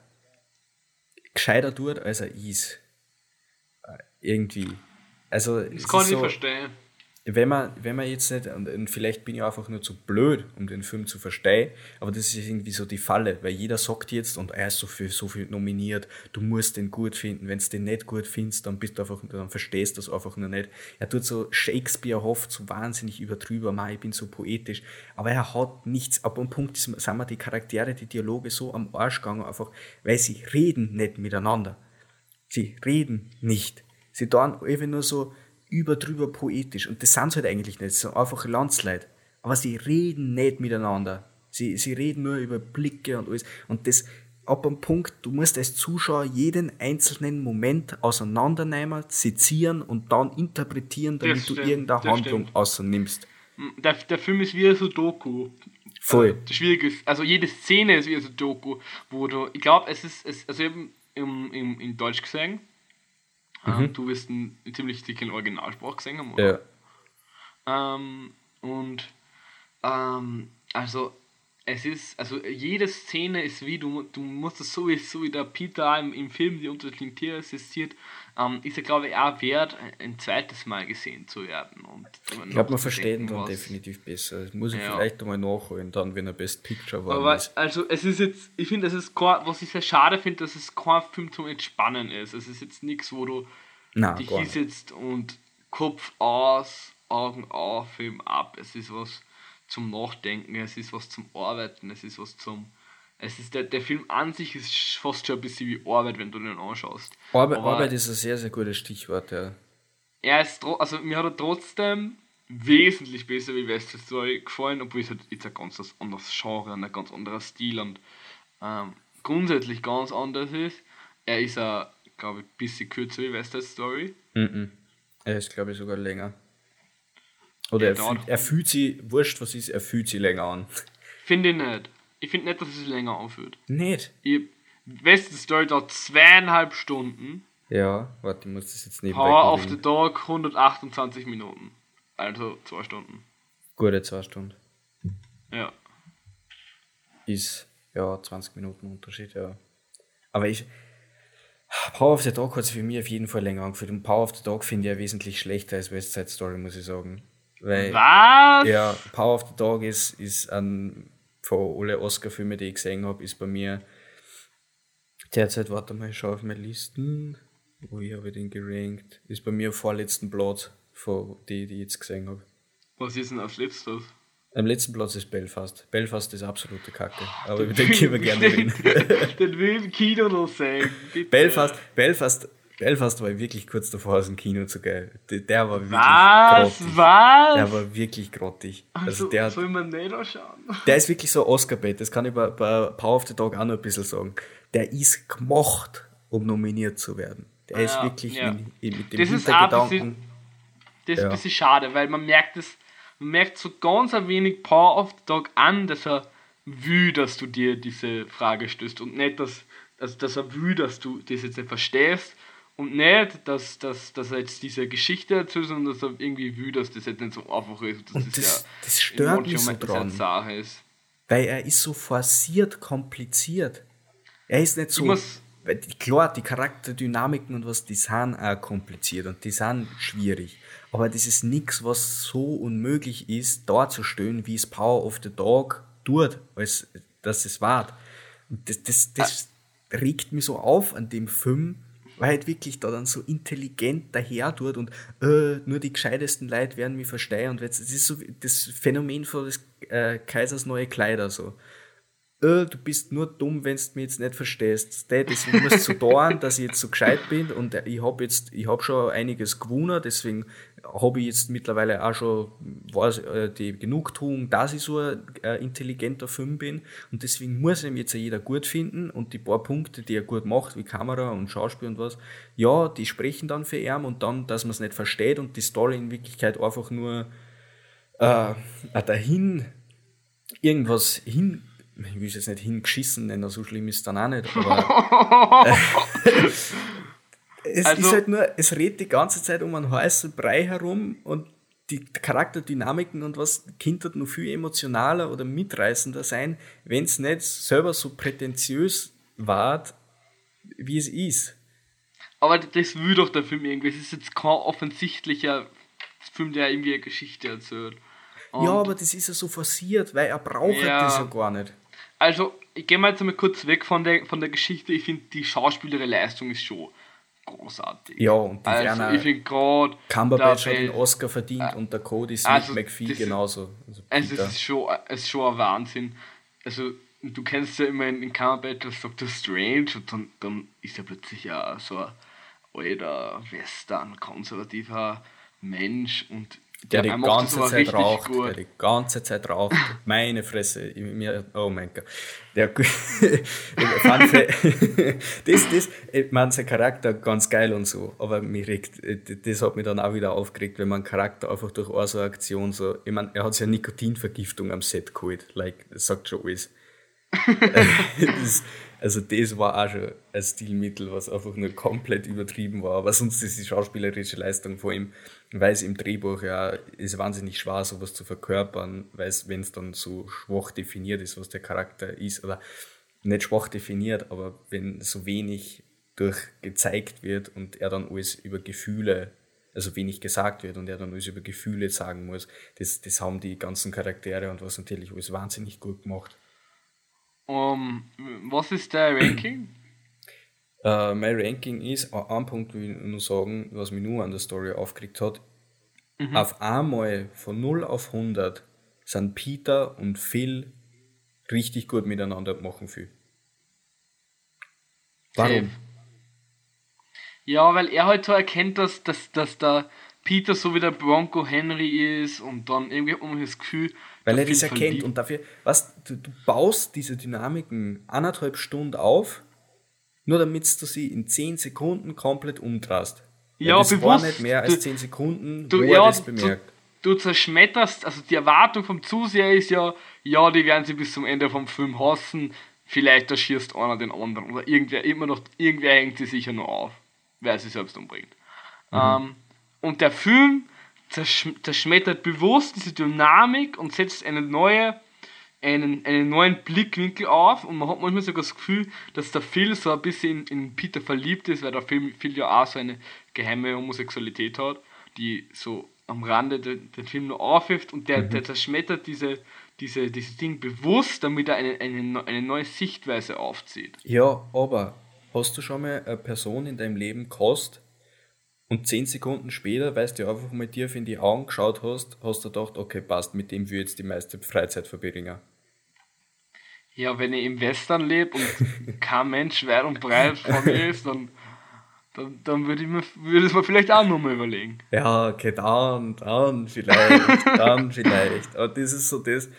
gescheiter tut, als er ist. Äh, irgendwie. Also, Das kann ich so, verstehen. Wenn man, wenn man jetzt nicht, und, vielleicht bin ich einfach nur zu blöd, um den Film zu verstehen, aber das ist irgendwie so die Falle, weil jeder sagt jetzt, und er ist so viel, so viel nominiert, du musst den gut finden, wenn du den nicht gut findest, dann bist du einfach, dann verstehst du das einfach nur nicht. Er tut so Shakespeare-haft, so wahnsinnig übertrüber, ma, ich bin so poetisch, aber er hat nichts, ab einem Punkt sind mir die Charaktere, die Dialoge so am Arsch gegangen, einfach, weil sie reden nicht miteinander. Sie reden nicht. Sie tun einfach nur so überdrüber poetisch. Und das sind sie halt eigentlich nicht. Sie sind einfach Landsleute. Aber sie reden nicht miteinander. Sie, sie reden nur über Blicke und alles. Und das ab einem Punkt, du musst als Zuschauer jeden einzelnen Moment auseinandernehmen, sezieren und dann interpretieren, damit du stimmt, irgendeine das Handlung stimmt. außernimmst. Der, der Film ist wie ein Sudoku. Voll. Also, das Schwierige ist, also jede Szene ist wie ein Sudoku, wo du, ich glaube, es ist, es, also eben im, im, in Deutsch gesehen, ähm, du wirst ihn ziemlich Originalsprache gesehen haben, oder? Ja. Ähm, und ähm, also es ist, also jede Szene ist wie, du, du musst es so wie, so wie der Peter im, im Film die unterschiedlichen Tiere assistiert, ähm, ist er glaube ich auch wert, ein, zweites Mal gesehen zu werden. Und Ich glaube, man versteht ihn dann definitiv besser. Das muss ich Ja. vielleicht einmal nachholen, dann, wenn er Best Picture war. Aber also es ist jetzt, ich finde, es ist kein, was ich sehr schade finde, dass es kein Film zum Entspannen ist. Es ist jetzt nichts, wo du Nein, dich hinsetzt und Kopf aus, Augen auf, Film ab. Es ist was zum Nachdenken, es ist was zum Arbeiten, es ist was zum. Es ist der, der Film an sich ist fast schon ein bisschen wie Arbeit, wenn du den anschaust. Arbeit, Aber Arbeit ist ein sehr, sehr gutes Stichwort, ja. er ist also mir hat er trotzdem wesentlich besser wie West Side Story gefallen, obwohl es halt jetzt ein ganz anderes Genre und ein ganz anderer Stil und ähm, grundsätzlich ganz anders ist. Er ist auch, glaube ich, ein bisschen kürzer wie West Side Story. Mhm. Er ist, glaube ich, sogar länger. Oder Ja, er, fühlt, er fühlt sich, wurscht was ist, er fühlt sich länger an. Finde ich nicht. Ich finde nicht, dass es sich länger anfühlt. Nicht? Ich, West Side Story dauert zweieinhalb Stunden Ja, warte, ich muss das jetzt nebenbei Power of the. Dog 128 Minuten. Also zwei Stunden. Gute zwei Stunden. Ja. Ist, ja, 20 Minuten Unterschied, ja. Aber ich. Power of the Dog hat sich für mich auf jeden Fall länger angefühlt. Und Power of the Dog finde ich ja wesentlich schlechter als West Side Story, muss ich sagen. Weil, Was? ja, Power of the Dog ist, ist ein, von alle Oscar-Filme, die ich gesehen habe, ist bei mir derzeit, warte mal, ich schaue auf meine Listen. Wo ich habe den gerankt? Ist bei mir auf vorletzten Platz von die, die ich jetzt gesehen habe. Was ist denn als letztes? Am letzten Platz ist Belfast. Belfast ist absolute Kacke. Aber über den können wir gerne reden. [laughs] Den will ich im Kino noch sehen. [laughs] Bitte. Belfast, Belfast, Belfast war wirklich kurz davor, aus dem Kino zu gehen. Der, der war wirklich Was? grottig. Was? Der war wirklich grottig. Also also, der, soll man nicht anschauen? [laughs] der ist wirklich so Oscar-Bait. Das kann ich bei, bei Power of the Dog auch noch ein bisschen sagen. Der ist gemacht, um nominiert zu werden. Der ist Ja, wirklich ja. mit, mit dem Das ist auch ein Hintergedanken. Das ist Ja. ein bisschen schade, weil man merkt es, man merkt so ganz ein wenig Power of the Dog an, dass er will, dass du dir diese Frage stößt und nicht, dass, also, dass er will, dass du das jetzt nicht verstehst und nicht, dass, dass, dass er jetzt diese Geschichte erzählt, sondern dass er irgendwie will, dass das jetzt nicht so einfach ist. Und das- ja das stört mich so dran. Sache ist. Weil er ist so forciert kompliziert. Er ist nicht so. weil Klar, die Charakterdynamiken und was, die sind auch kompliziert und die sind schwierig. Aber das ist nichts, was so unmöglich ist, darzustellen, wie es Power of the Dog tut, als dass es war. Und das, das, das regt mich so auf an dem Film, weil halt wirklich da dann so intelligent daher tut und äh, nur die gescheitesten Leute werden mich verstehen. Und das ist so das Phänomen von des äh, Kaisers neue Kleider so. Äh, du bist nur dumm, wenn du mich jetzt nicht verstehst. Deswegen musst du so dauern, dass ich jetzt so gescheit bin. Und ich habe jetzt, ich habe schon einiges gewonnen, deswegen habe ich jetzt mittlerweile auch schon weiß, äh, die Genugtuung, dass ich so ein äh, intelligenter Film bin. Und deswegen muss ihm jetzt jeder gut finden. Und die paar Punkte, die er gut macht, wie Kamera und Schauspiel und was, ja, die sprechen dann für ihn. Und dann, dass man es nicht versteht und die Story in Wirklichkeit einfach nur äh, dahin irgendwas hin, ich will es jetzt nicht hingeschissen nennen, so schlimm ist es dann auch nicht, aber [laughs] äh, es Also- ist halt nur, es redet die ganze Zeit um einen heißen Brei herum und die Charakterdynamiken und was könnte noch viel emotionaler oder mitreißender sein, wenn es nicht selber so prätentiös war, wie es ist. Aber das will doch der Film irgendwie. Es ist jetzt kein offensichtlicher Film, der irgendwie eine Geschichte erzählt. Und ja, aber das ist ja so forciert, weil er braucht Ja. das ja gar nicht. Also, ich gehe mal jetzt einmal kurz weg von der, von der Geschichte. Ich finde, die schauspielerische Leistung ist schon großartig. Ja, und die also, ich finde gerade. Cumberbatch hat den Oscar verdient und der Cody Smith also, McPhee das genauso. Also Es ist schon, es ist schon ein Wahnsinn. Also, du kennst ja immer in, in Cumberbatch als Dr. Strange und dann, dann ist er plötzlich ja so ein alter, western, konservativer Mensch und der die ganze Zeit raucht, gut. der die ganze Zeit raucht. Meine Fresse, mir, oh mein Gott. Der, [laughs] [laughs] das, das, ich meine, sein Charakter ganz geil und so, aber mich regt, das hat mich dann auch wieder aufgeregt, wenn man Charakter einfach durch eine so eine Aktion so, ich meine, er hat sich ja Nikotinvergiftung am Set geholt, like, das sagt schon alles. [laughs] das, also das war auch schon ein Stilmittel, was einfach nur komplett übertrieben war. Aber sonst ist die schauspielerische Leistung vor ihm, weil es im Drehbuch ja ist wahnsinnig schwer, sowas zu verkörpern, weil es, wenn es dann so schwach definiert ist, was der Charakter ist, oder nicht schwach definiert, aber wenn so wenig durch gezeigt wird und er dann alles über Gefühle, also wenig gesagt wird und er dann alles über Gefühle sagen muss, das, das haben die ganzen Charaktere und was natürlich alles wahnsinnig gut gemacht. Um, was ist der Ranking? Äh, mein Ranking ist, an einem Punkt will ich nur sagen, was mich nur an der Story aufgeregt hat. Auf einmal von 0 auf 100 sind Peter und Phil richtig gut miteinander machen viel. Warum? Safe. Ja, weil er halt so erkennt, dass, dass, dass der Peter so wie der Bronco Henry ist und dann irgendwie man das Gefühl, Weil er das erkennt und dafür, was, du, du baust diese Dynamiken anderthalb Stunden auf, nur damit du sie in 10 Sekunden komplett umdrehst. Weil Ja, das war bewusst. nicht mehr als Du- 10 Sekunden, du, wo ja, er das du, bemerkt. du zerschmetterst, also die Erwartung vom Zuseher ist ja, ja, die werden sie bis zum Ende vom Film hassen, vielleicht erschießt einer den anderen oder irgendwer immer noch, irgendwer hängt sie sicher noch auf. wer sich selbst umbringt. Mhm. Ähm, und der Film zersch zerschmettert bewusst diese Dynamik und setzt eine neue, einen, einen neuen Blickwinkel auf und man hat manchmal sogar das Gefühl, dass der Phil so ein bisschen in, in Peter verliebt ist, weil der Film Phil ja auch so eine geheime Homosexualität hat, die so am Rande den, den Film nur aufhilft und der, mhm. der zerschmettert diese, diese, dieses Ding bewusst, damit er eine, eine, eine neue Sichtweise aufzieht. Ja, aber hast du schon mal eine Person in deinem Leben gehasst und zehn Sekunden später, weil du einfach mal tief in die Augen geschaut hast, hast du gedacht, okay, passt, mit dem will ich jetzt die meiste Freizeit verbringen. Ja, wenn ich im Western lebe und [laughs] kein Mensch weit und breit von mir ist, dann, dann, dann würde ich mir würde es mir vielleicht auch nochmal überlegen. Ja, okay, dann, dann vielleicht, dann [laughs] vielleicht. Aber das ist so das,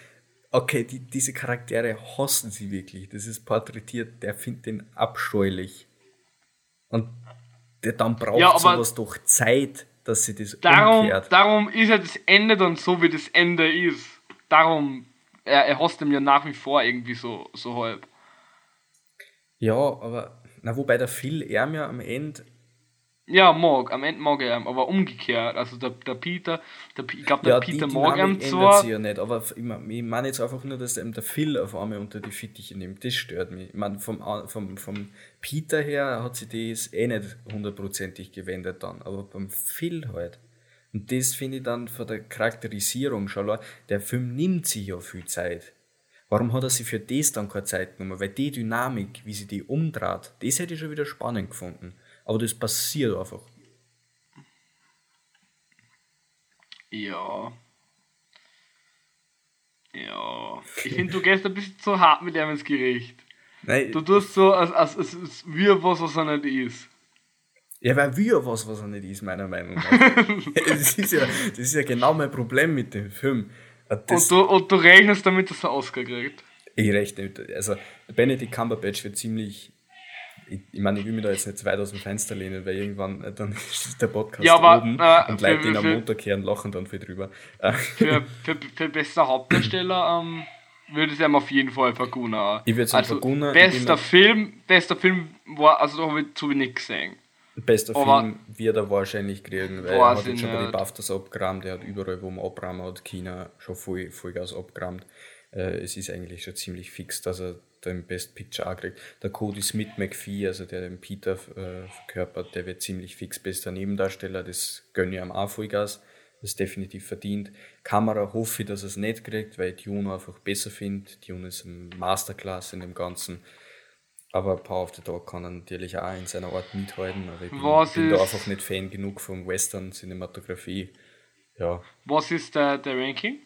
okay, die, diese Charaktere hassen sie wirklich. Das ist porträtiert, der findet den abscheulich. Und der, dann braucht ja, sowas doch Zeit, dass sie das darum, umkehrt. Darum ist ja das Ende dann so, wie das Ende ist. Darum, er, er ihn ja nach wie vor irgendwie so, so halb. Ja, aber, na, wobei der Phil er mir am Ende ja, mag. Am Ende mag er ihn, aber umgekehrt. Also der, der Peter, der, ich glaube, der ja, Peter die mag ihn zwar. ja nicht, aber ich, ich meine jetzt einfach nur, dass der Phil auf einmal unter die Fittiche nimmt. Das stört mich. Ich meine, vom, vom, vom Peter her hat sich das eh nicht hundertprozentig gewendet dann, aber beim Phil halt. Und das finde ich dann von der Charakterisierung schon, der Film nimmt sich ja viel Zeit. Warum hat er sich für das dann keine Zeit genommen? Weil die Dynamik, wie sie die umdreht, das hätte ich schon wieder spannend gefunden. Aber das passiert einfach. Ja. Ja. Ich finde, du gehst ein bisschen zu hart mit ihm ins Gericht. Nein. Du tust so, als, als, als, als wie was, was er nicht ist. Ja, weil wie was, was er nicht ist, meiner Meinung nach. [laughs] das, ist ja, das ist ja genau mein Problem mit dem Film. Das und, du, und du rechnest damit, dass er Oscar kriegt? Ich rechne mit. Also, Benedict Cumberbatch wird ziemlich ich, ich meine, ich will mich da jetzt nicht weit aus dem Fenster lehnen, weil irgendwann äh, dann [laughs] ist der Podcast ja, aber, oben äh, und Leute, die am Motor kehren, lachen dann viel drüber. [laughs] Für, für, für bester Hauptdarsteller ähm, würde ich ihm auf jeden Fall Faguna. Ich würde sagen also, Faguna. Bester Film, bester Film war, also da habe ich zu wenig gesehen. Bester aber Film wird er wahrscheinlich kriegen, weil er hat jetzt schon bei den BAFTAs abgerammt, er hat überall, wo man abrammt hat, China schon voll, Vollgas abgerammt. Äh, es ist eigentlich schon ziemlich fix, dass er den Best Picture auch kriegt. Der Cody Smith McPhee, also der den Peter äh, verkörpert, der wird ziemlich fix bester Nebendarsteller, das gönne ich am auch Vollgas, das ist definitiv verdient. Kamera hoffe ich, dass er es nicht kriegt, weil ich Dune einfach besser finde. Dune ist ein Masterclass in dem Ganzen. Aber Power of the Dog kann er natürlich auch in seiner Art mithalten, aber ich bin, bin da einfach nicht Fan genug von Western Cinematografie. Ja. Was ist der, der Ranking?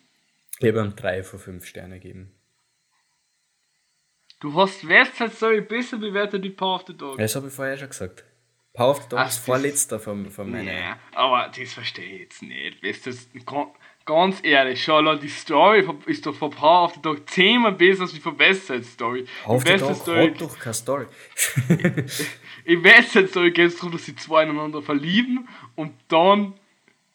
Ich habe ihm drei von fünf Sterne gegeben. Du hast West Side Story besser bewertet wie Power of the Dog. Das habe ich vorher schon gesagt. Power of the Dog Ach, ist vorletzter von, von meiner. Nee, aber das verstehe ich jetzt nicht. Du, ganz ehrlich, schau die Story ist doch von Power of the Dog zehnmal besser als die von West Side Story. Of the Dog Story, hat doch keine Story. [laughs] In West Side Story geht es darum, dass sie zwei ineinander verlieben und dann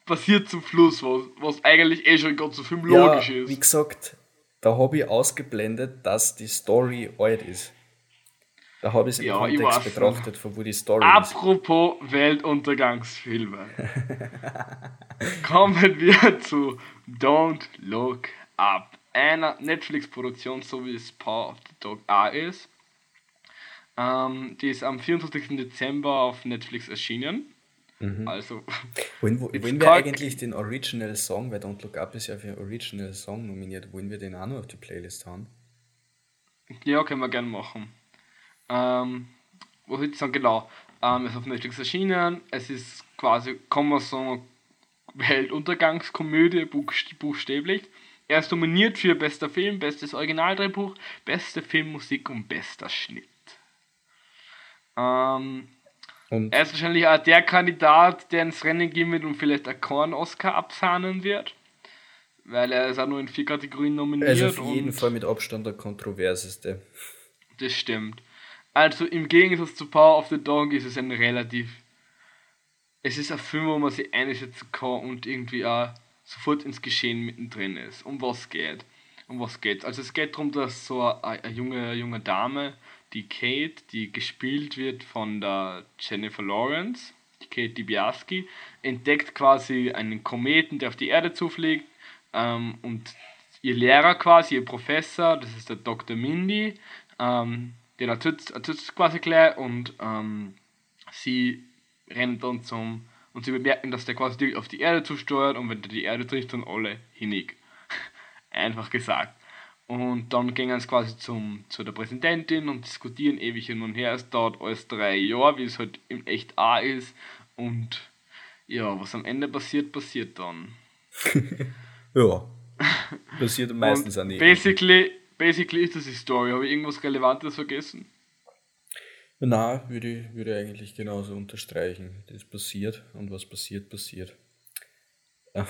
passiert zum Schluss was, was eigentlich eh schon ganz so Film logisch ist. Wie gesagt, da habe ich ausgeblendet, dass die Story alt ist. Da habe ich es im ja, Kontext betrachtet, von wo die Story Apropos ist. Weltuntergangsfilme. [laughs] Kommen wir zu Don't Look Up. Einer Netflix-Produktion, so wie es Power of the Dog A ist. Ähm, die ist am 24. Dezember auf Netflix erschienen. Mhm. Also. Wollen, wollen wir eigentlich den Original Song, weil Don't Look Up ist ja für Original Song nominiert, wollen wir den auch noch auf die Playlist haben? Ja, können wir gerne machen. Ähm, was soll ich sagen, genau. Ähm, es ist auf Netflix erschienen. Es ist quasi, kann man sagen, Weltuntergangskomödie, buchstäblich. Er ist nominiert für bester Film, bestes Originaldrehbuch, beste Filmmusik und bester Schnitt. Ähm, und er ist wahrscheinlich auch der Kandidat, der ins Rennen gehen wird und vielleicht einen Korn-Oscar absahnen wird. Weil er ist auch nur in vier Kategorien nominiert. Er ist auf jeden Fall mit Abstand der kontroverseste. Das stimmt. Also im Gegensatz zu Power of the Dog ist es ein relativ. Es ist ein Film, wo man sich einsetzen kann und irgendwie auch sofort ins Geschehen mittendrin ist. Um was geht? Um was geht? Also es geht darum, dass so eine, junge, junge Dame, die Kate, die gespielt wird von der Jennifer Lawrence, die Kate DiBiase, entdeckt quasi einen Kometen, der auf die Erde zufliegt ähm, und ihr Lehrer quasi, ihr Professor, das ist der Dr. Mindy, ähm, den erzählt, quasi gleich und ähm, sie rennt dann zum und sie bemerken, dass der quasi auf die Erde zusteuert und wenn der die Erde trifft, dann alle hinig. [laughs] Einfach gesagt. Und dann gehen sie quasi zum, zu der Präsidentin und diskutieren ewig hin und her. Es dauert alles drei Jahre, wie es halt in echt A ist. Und ja, was am Ende passiert, passiert dann. [laughs] ja. [laughs] Passiert meistens auch nicht. Basically, basically ist das die Story. Habe ich irgendwas Relevantes vergessen? Na, würde ich, würde eigentlich genauso unterstreichen. Das passiert und was passiert, passiert. [laughs]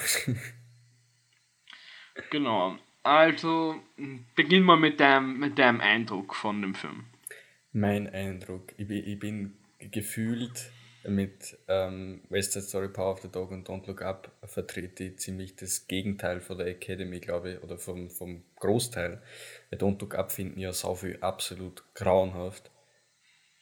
genau. Also, beginn mal mit deinem, mit deinem Eindruck von dem Film. Mein Eindruck. Ich ich bin gefühlt mit ähm, West Side Story, Power of the Dog und Don't Look Up vertrete ich ziemlich das Gegenteil von der Academy, glaube ich, oder vom, vom Großteil. Weil Don't Look Up finden ja so viel absolut grauenhaft.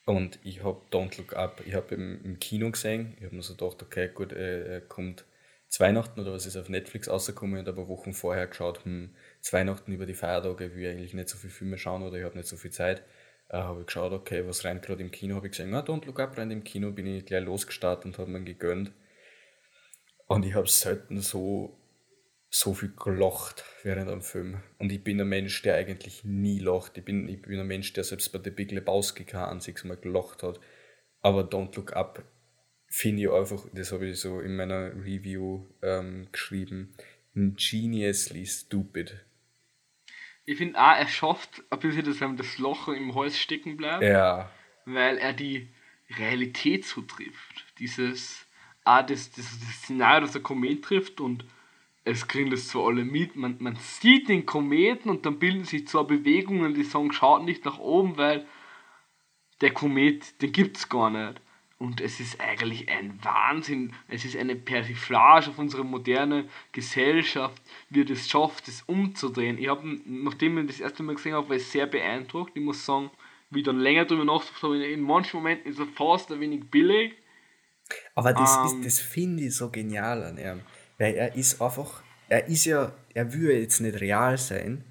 Und ich habe Don't Look Up, ich habe im, im Kino gesehen, ich habe mir so gedacht, okay, gut, er kommt zu Weihnachten oder was ist auf Netflix rausgekommen und aber Wochen vorher geschaut, hm, zu Weihnachten über die Feiertage will ich eigentlich nicht so viele Filme schauen oder ich habe nicht so viel Zeit äh, habe ich geschaut, okay, was rennt gerade im Kino, habe ich gesehen, na, Don't Look Up rennt im Kino, bin ich gleich losgestartet und habe mir gegönnt. Und ich habe selten so, so viel gelacht während einem Film. Und ich bin ein Mensch, der eigentlich nie lacht. Ich bin, ich bin ein Mensch, der selbst bei The Big Lebowski kein einziges Mal gelacht hat. Aber Don't Look Up finde ich einfach, das habe ich so in meiner Review ähm, geschrieben, geniusly stupid. Ich finde auch, er schafft ein bisschen, dass ihm das Loch im Hals stecken bleibt. Ja. Weil er die Realität so trifft. Dieses, ah, das, das, das Szenario, das der Komet trifft und es kriegen das zwar alle mit, man, man sieht den Kometen und dann bilden sich zwar Bewegungen, die sagen, schaut nicht nach oben, weil der Komet, den gibt es gar nicht. Und es ist eigentlich ein Wahnsinn, es ist eine Persiflage auf unsere moderne Gesellschaft, wie es schafft, das umzudrehen. Ich habe, nachdem ich das erste Mal gesehen habe, war ich sehr beeindruckt. Ich muss sagen, wie ich dann länger darüber nachgedacht habe, in manchen Momenten ist er fast ein wenig billig. Aber das, ähm, das finde ich so genial an ihm. Weil er ist einfach, er ist ja, er will jetzt nicht real sein.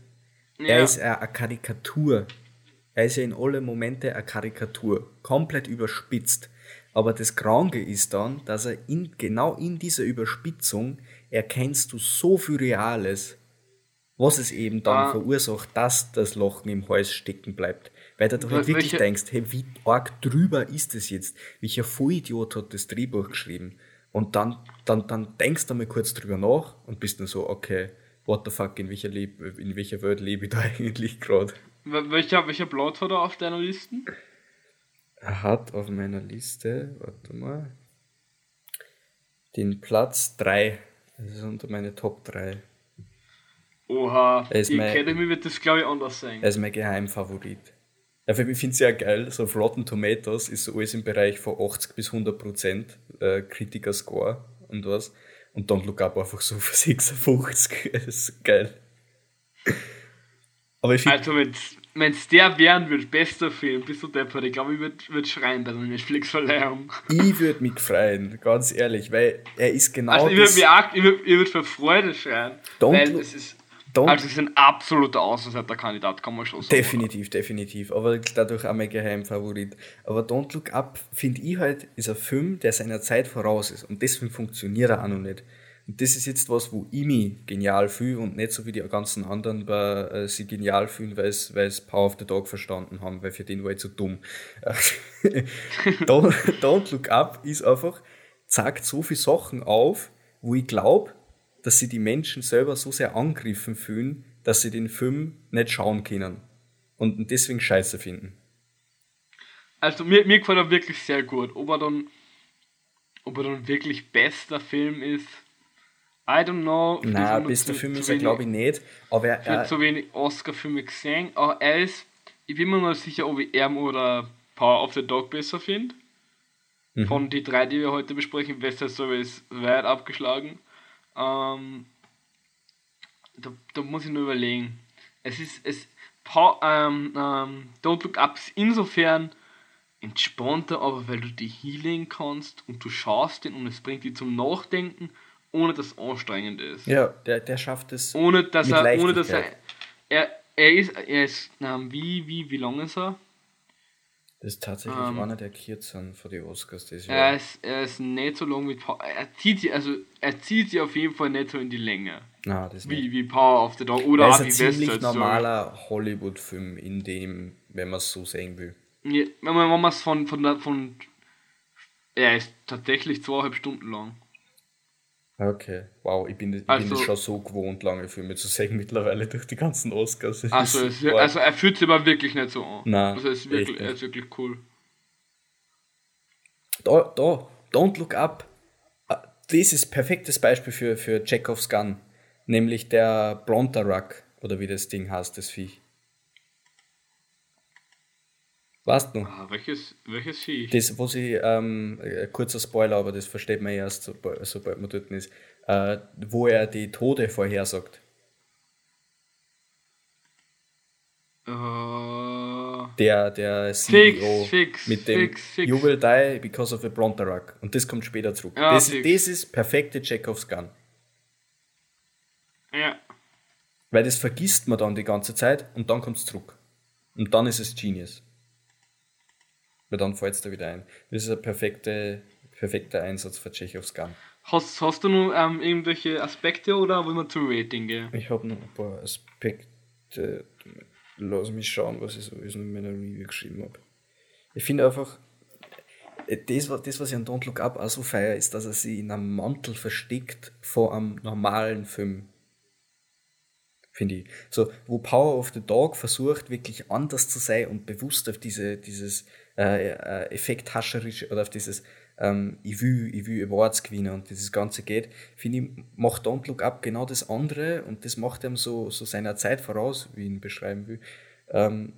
Ja. Er ist eine Karikatur. Er ist ja in alle Momente eine Karikatur. Komplett überspitzt. Aber das Kranke ist dann, dass er in, genau in dieser Überspitzung erkennst du so viel Reales, was es eben dann ah. verursacht, dass das Lochen im Hals stecken bleibt. Weil du halt wirklich welche? denkst, hey, wie arg drüber ist es jetzt? Welcher Vollidiot hat das Drehbuch geschrieben? Und dann, dann, dann denkst du mal kurz drüber nach und bist dann so, okay, what the fuck, in welcher, Leb in welcher Welt lebe ich da [laughs] eigentlich gerade? Welcher, welcher Plot hat er auf deiner Liste? Er hat auf meiner Liste, warte mal, den Platz 3. Das ist unter meine Top 3. Oha, die mein, Academy wird das glaube ich anders sein. Er ist mein Geheimfavorit. ich finde es ja geil, so auf Rotten Tomatoes ist so alles im Bereich von 80 bis 100 Prozent äh, Kritiker-Score und was. Und Don't Look Up einfach so für 56. [laughs] das ist geil. Aber ich find, also, wenn es der werden wird, bester Film, bist du deppert. Ich glaube, ich würde würd schreien bei der Netflix-Verleihung. Ich würde mich freuen, ganz ehrlich, weil er ist genau. Also, ich würde mich auch, ich würd, ich würd für Freude schreien. Don't weil es ist. Don't also, es ist ein absoluter Außenseiter-Kandidat, kann man schon sagen. Definitiv, definitiv. Aber dadurch auch mein Geheimfavorit. Aber Don't Look Up, finde ich halt, ist ein Film, der seiner Zeit voraus ist. Und deswegen funktioniert er auch noch nicht. Und das ist jetzt was, wo ich mich genial fühle und nicht so wie die ganzen anderen bei, äh, sie genial fühlen, weil es Power of the Dog verstanden haben, weil für den war ich zu dumm. [laughs] don't, don't Look Up ist einfach, zeigt so viele Sachen auf, wo ich glaube, dass sie die Menschen selber so sehr angegriffen fühlen, dass sie den Film nicht schauen können. Und deswegen scheiße finden. Also mir, mir gefällt er wirklich sehr gut. Ob er dann, ob er dann wirklich bester Film ist, I don't know. Nein, bester Film ist er glaube ich nicht. Aber er, ich habe zu wenig Oscar-Filme gesehen. Aber er ist, ich bin mir noch sicher, ob ich er oder Power of the Dog besser finde. Mhm. Von den drei, die wir heute besprechen, West Side Story ist weit abgeschlagen. Ähm, da, da muss ich nur überlegen. Es ist, es, pa, ähm, ähm, Don't Look Up ist insofern entspannter, aber weil du die healing kannst und du schaust den und es bringt dich zum Nachdenken, ohne dass es anstrengend ist. Ja, der, der schafft es. Ohne dass er, ohne dass er, er, er ist, er ist, ähm, wie, wie, wie lang ist er? Das ist tatsächlich um, ähm. einer der kürzen für die Oscars das Jahr. Er ist, er ist nicht so lang wie Power. Er zieht sie, also er zieht sie auf jeden Fall nicht so in die Länge. Na, das wie, nicht. wie Power of the Dog oder West. Das ist ein ziemlich normaler Hollywood-Film, in dem, wenn man es so sehen will. Ja, wenn man es von, von, der, von. Er ist tatsächlich zweieinhalb Stunden lang. Okay, wow, ich bin, ich also, bin das schon so gewohnt, lange Filme zu sehen [laughs] mittlerweile durch die ganzen Oscars. Also, es, also er fühlt sich aber wirklich nicht so an. Nein, also es ist wirklich, er ist wirklich cool. Da, da, Don't Look Up. Ah, das ist ein perfektes Beispiel für, für Chekhovs Gun. Nämlich der Brontaruck, oder wie das Ding heißt, das Viech. Weißt du? Ah, welches, welches Viech? Das, wo sie, ähm, ein kurzer Spoiler, aber das versteht man erst, sobald, sobald man dort ist, äh, wo er die Tode vorhersagt. Uh, der, der CEO fix, fix, mit dem fix, fix. You will die because of a Brontarak. Und das kommt später zurück. Ja, das, das ist perfekte Chekhovs Gun. Ja. Weil das vergisst man dann die ganze Zeit und dann kommt es zurück. Und dann ist es Genius. Weil dann fällt es da wieder ein. Das ist ein perfekte, perfekter Einsatz für Chekhovs Gun. Hast, hast du noch ähm, irgendwelche Aspekte oder wollen wir zum Rating gehen? Ich habe noch ein paar Aspekte. Lass mich schauen, was ich so in meiner Review geschrieben habe. Ich finde einfach, äh, das, das, was ich an Don't Look Up auch so feier, ist, dass er sich in einem Mantel versteckt vor einem normalen Film finde ich. So, wo Power of the Dog versucht, wirklich anders zu sein und bewusst auf diese, dieses äh, effekthascherische oder auf dieses ähm, ich will, ich will Awards gewinnen und dieses Ganze geht, finde ich, macht Don't Look Up genau das andere und das macht ihm so, so seiner Zeit voraus, wie ich ihn beschreiben will. Ähm,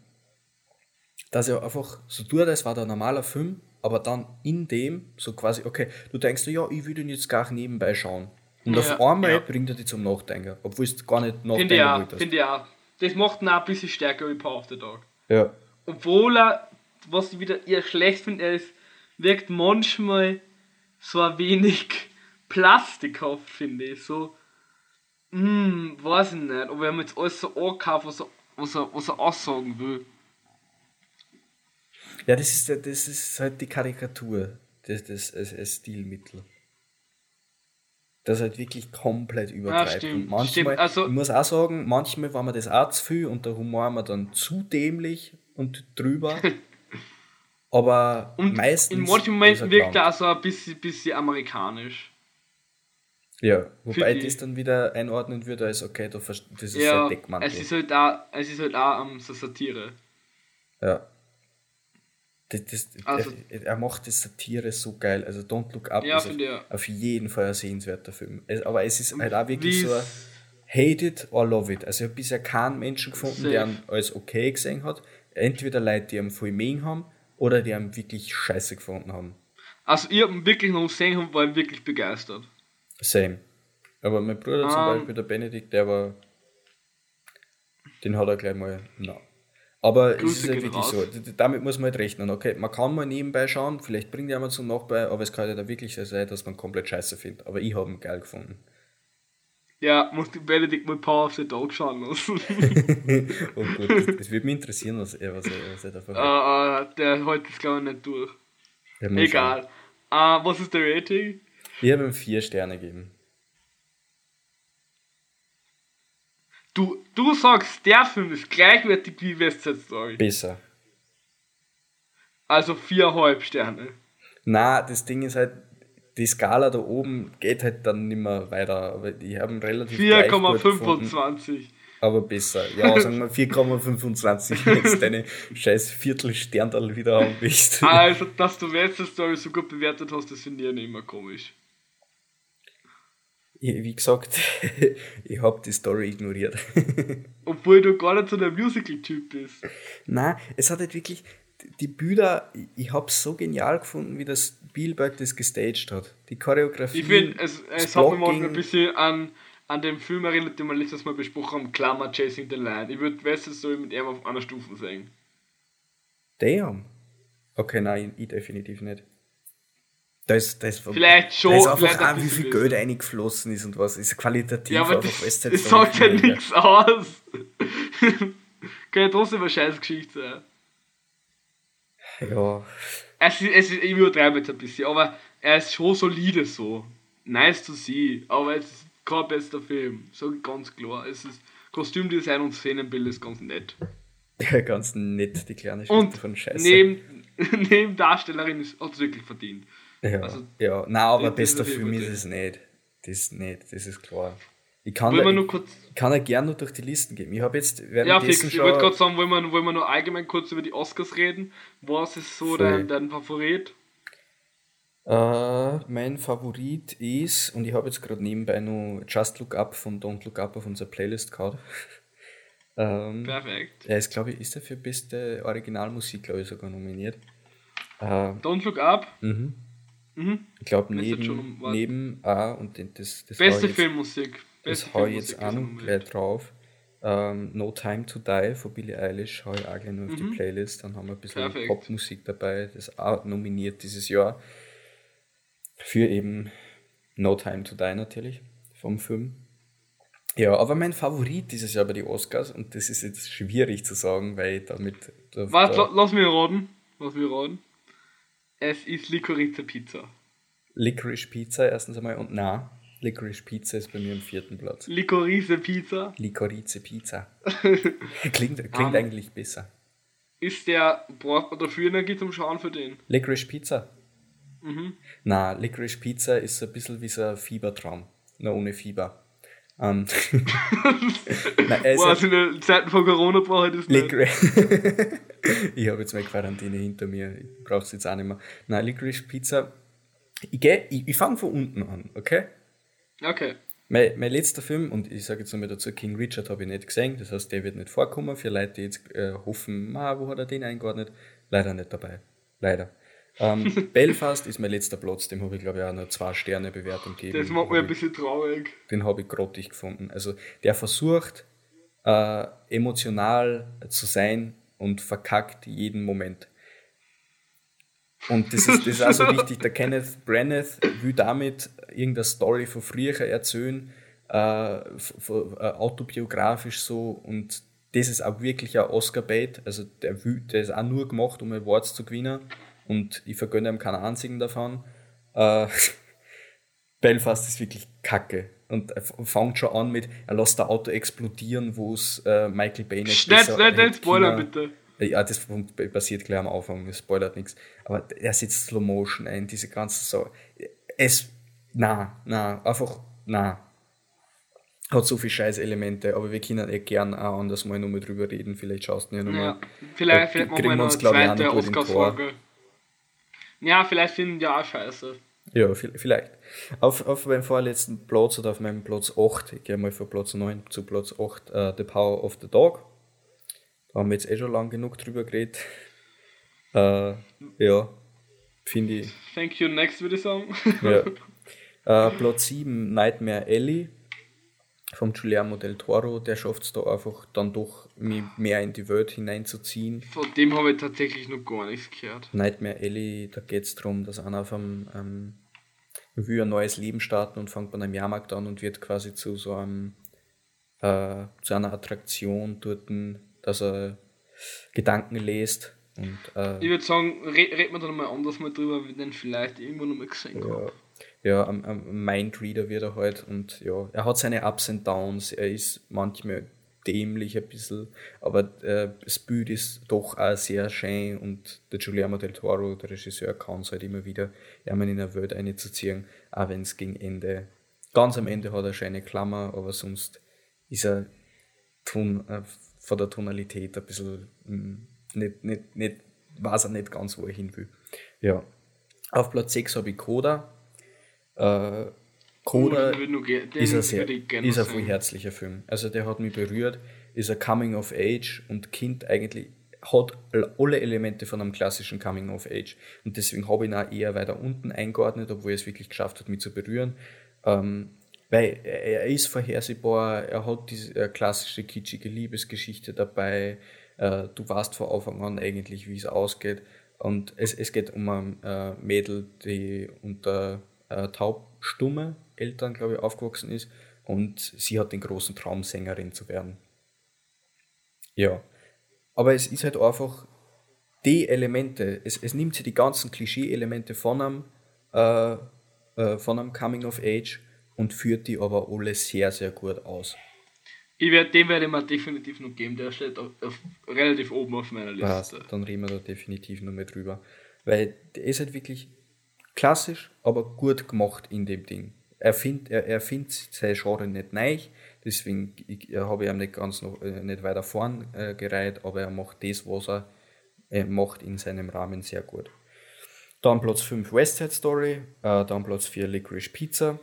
dass er einfach so tut, als war der normaler Film, aber dann in dem so quasi, okay, du denkst, ja, ich will den jetzt gar nebenbei schauen. Und ja, auf einmal ja. bringt er dich zum Nachdenken, obwohl es gar nicht nachdenken Finde ich auch, finde ich auch. Das macht ihn auch ein bisschen stärker wie Power of the Dog. Ja. Obwohl er, was ich wieder eher schlecht finde, er ist, wirkt manchmal so ein wenig plastikhaft, finde ich. So, hm, weiß ich nicht, ob er mir jetzt alles so angekauft, was er, was er, was er aussagen will. Ja, das ist, das ist halt die Karikatur, das, das, das, das Stilmittel das halt wirklich komplett übertreibt. Ja, stimmt, und manchmal, stimmt. Also, ich muss auch sagen, manchmal war mir das auch zu viel und der Humor war dann zu dämlich und drüber. [laughs] Aber und meistens. In manchen Momenten wirkt er auch so ein bisschen, bisschen amerikanisch. Ja, wobei das dann wieder einordnen würde als okay, das ist ja, ein Deckmantel. Es ist halt auch, es ist halt auch um, so Satire. Ja. Das, das, also, er, er, macht die Satire so geil. Also Don't Look Up ja, ist auf, auf, jeden Fall ein sehenswerter Film. aber es ist halt auch wirklich so Hate it or love it. Also ich habe bisher keinen Menschen gefunden, safe. der ihn als okay gesehen hat. Entweder Leute, die ihn voll mögen haben, oder die ihn wirklich scheiße gefunden haben. Also ich habe ihn wirklich noch gesehen und war wirklich begeistert. Same. Aber mein Bruder um, zum ähm. Beispiel, der Benedikt, der war. Den hat er gleich mal. Na, aber Grüße es ist halt wirklich raus. so, damit muss man halt rechnen. Okay, man kann mal nebenbei schauen, vielleicht bringt jemand zum Nachbei, aber es kann ja da wirklich sein, dass man komplett scheiße findet. Aber ich habe ihn geil gefunden. Ja, muss die Benedikt mal Power of the Dog schauen lassen. [laughs] oh gut, das, das würde mich interessieren, was er, was er, was er davon hat. Uh, der hält das glaube ich nicht durch. Egal. Uh, was ist der Rating? Ich habe ihm vier Sterne gegeben. Du, du sagst, der Film ist gleichwertig wie West Side Story. Besser. Also viereinhalb Sterne. Na, das Ding ist halt, die Skala da oben geht halt dann nicht mehr weiter. Aber die haben relativ 4,25. Aber besser. Ja, [laughs] sagen wir 4,25, wenn du deine scheiß Viertelsterndal wieder haben willst. Also, dass du West Side Story so gut bewertet hast, das finde ich ja nicht mehr komisch wie gesagt, [laughs] ich habe die Story ignoriert. [laughs] Obwohl du gar nicht so der Musical-Typ bist. Nein, es hat halt wirklich, die Bilder, ich habe es so genial gefunden, wie das Spielberg das gestaged hat. Die Choreografie. Ich finde, es, es hat mir manchmal ein bisschen an an den Film erinnert, den wir letztes Mal besprochen haben, Klammer Chasing the Line. Ich würde Wessel so mit ihm auf einer Stufe sehen. Damn. Okay, nein, ich definitiv nicht. Da ist, da ist, vielleicht schon. Da ist einfach auch, wie viel Geld eingeflossen ist und was. Ist qualitativ ja, aber das, das sagt ja nichts aus. [laughs] Kann ja trotzdem eine scheiß Geschichte sein. Ja. Es ist, es ist, ich übertreibe jetzt ein bisschen, aber er ist schon solide so. Nice to see, aber es ist kein bester Film. So ganz klar. Es ist Kostümdesign und Szenenbild ist ganz nett. Ja, ganz nett, die kleine Schwester und von Scheiße. Neben, [laughs] neben Darstellerin hat es wirklich verdient. Ja, also, ja. nein, aber bester Film ist es nicht. Das ist nicht, das ist klar. Ich kann, da, ich, kurz, kann ja gerne noch durch die Listen gehen. Ich habe jetzt Ja, fix. Ich wollte gerade sagen, wollen wir, wollen wir nur allgemein kurz über die Oscars reden? Was ist so dein, dein Favorit? Uh, mein Favorit ist, und ich habe jetzt gerade nebenbei noch Just Look Up von Don't Look Up auf unserer Playlist gehabt. [laughs] ähm, Perfekt. Er ist, glaube ich, ist er für beste Originalmusik, glaube ich, sogar nominiert. Uh, Don't Look Up? Mhm. Mhm. Ich glaube, neben, neben A und das, das Beste Filmmusik. Das hau ich jetzt auch noch gleich drauf. Um, ähm, no Time to Die von Billie Eilish hau ich auch gleich noch auf mhm. die Playlist. Dann haben wir ein bisschen Perfekt. Popmusik dabei, das ist auch nominiert dieses Jahr. Für eben No Time to Die natürlich vom Film. Ja, aber mein Favorit dieses Jahr bei den Oscars, und das ist jetzt schwierig zu sagen, weil ich damit. Da, Warte, da, lass mich raten. Lass mich raten. Es ist Licorice Pizza. Licorice Pizza erstens einmal und na, Licorice Pizza ist bei mir im vierten Platz. Licorice Pizza? Licorice Pizza. [laughs] klingt klingt um, eigentlich besser. Ist der, braucht man dafür Energie zum Schauen für den? Licorice Pizza? Mhm. Na, Licorice Pizza ist ein bisschen wie so ein Fiebertraum. Nur ohne Fieber. Um, Nein, er Boah, in den Zeiten von Corona brauche ich das nicht. [laughs] ich habe jetzt meine Quarantäne hinter mir, ich brauche es jetzt auch nicht mehr. Nein, Licorice Pizza, ich, ich, ich fange von unten an, okay? Okay. Mein, mein letzter Film, und ich sage jetzt nochmal dazu, King Richard habe ich nicht gesehen, das heißt, der wird nicht vorkommen. Für Leute, die jetzt äh, hoffen, Ma, wo hat er den eingeordnet? Leider nicht dabei. Leider. Ähm, [laughs] Belfast ist mein letzter Platz, dem habe ich glaube ich auch noch zwei Sterne Bewertung gegeben. Das macht mir ein bisschen traurig. Den habe ich grottig gefunden. Also der versucht äh, emotional zu sein und verkackt jeden Moment. Und das ist, das ist auch so wichtig. Der Kenneth Branagh will damit irgendeine Story von früher erzählen, äh, äh, autobiografisch so. Und das ist auch wirklich ein Oscar-Bait. Also der, will, der ist auch nur gemacht, um Awards zu gewinnen und ich vergönne ihm keinen einzigen davon. Äh, [laughs] Belfast ist wirklich kacke. Und er fängt schon an mit, er lässt das Auto explodieren, wo es äh, Michael Bay nicht Schnell, schnell, schnell, Spoiler bitte. Ja, das passiert gleich am Anfang, das spoilert nichts. Aber er setzt Slow Motion ein, diese ganze so. Es, na, na, einfach, na. Hat so viele Scheiß-Elemente, aber wir können eh gern auch anders mal nochmal drüber reden. Vielleicht schaust du ja nochmal. Ja, vielleicht, vielleicht machen wir noch eine zweite Oscar-Folge. Ja, vielleicht finden die auch scheiße. Ja, vielleicht. Auf, auf meinem vorletzten Platz oder auf meinem Platz 8, ich gehe mal von Platz 9 zu Platz 8, uh, äh, The Power of the Dog. Da haben wir jetzt eh schon lang genug drüber geredet. Uh, ja, finde ich. Thank you, next würde ich sagen. ja. Uh, [laughs] Platz 7, Nightmare Alley vom Giuliano del Toro, der schafft es da einfach dann doch mich mehr in die Welt hineinzuziehen. Von dem habe ich tatsächlich noch gar nichts gehört. Nightmare Alley, da geht es darum, dass einer vom ähm, will ein neues Leben starten und fängt bei einem Jahrmarkt an und wird quasi zu so einem äh, zu einer Attraktion dort, dass er Gedanken liest. Und, äh, ich würde sagen, red, red man da nochmal anders mal drüber, wie den vielleicht irgendwo nochmal gesehen ja. habe ja, am, am Mindreader wird er halt und ja, er hat seine Ups und Downs, er ist manchmal dämlich ein bisschen, aber äh, das Bild ist doch auch sehr schön und der Giuliano del Toro, der Regisseur, kann es halt immer wieder, in eine Welt einzuziehen, auch wenn es gegen Ende, ganz am Ende hat er schöne Klammer, aber sonst ist er ton, äh, von der Tonalität ein bisschen hm, nicht, nicht, nicht, weiß er nicht ganz, wo er hin will. Ja. Auf Platz 6 habe ich Coda, äh, Coda ist ein, sehr, ist ein voll herzlicher Film. Also der hat mich berührt, ist ein Coming of Age und Kind eigentlich hat alle Elemente von einem klassischen Coming of Age. Und deswegen habe ich ihn auch eher weiter unten eingeordnet, obwohl er es wirklich geschafft hat, mich zu berühren. Ähm, Weil er ist vorhersehbar, er hat diese klassische kitschige Liebesgeschichte dabei, äh, du weißt von Anfang an eigentlich, wie es ausgeht. Und es, es geht um ein äh, Mädel, die unter äh, taubstumme Eltern, glaube ich, aufgewachsen ist und sie hat den großen Traum, Sängerin zu werden. Ja. Aber es ist halt einfach die Elemente, es, es nimmt sich die ganzen Klischee-Elemente von einem, äh, äh, von einem Coming of Age und führt die aber alle sehr, sehr gut aus. Ich werd, den werde ich mir definitiv noch geben, der steht auf, auf, relativ oben auf meiner Liste. Passt, dann reden wir da definitiv noch mehr drüber. Weil der ist halt wirklich klassisch, aber gut gemacht in dem Ding. Er findet er, er find sein Genre nicht neu, deswegen habe ich ihm nicht ganz noch äh, nicht weiter vorn äh, gereiht, aber er macht das, was er, er macht in seinem Rahmen sehr gut. Dann Platz 5 West Side Story, äh, dann Platz 4 Licorice Pizza.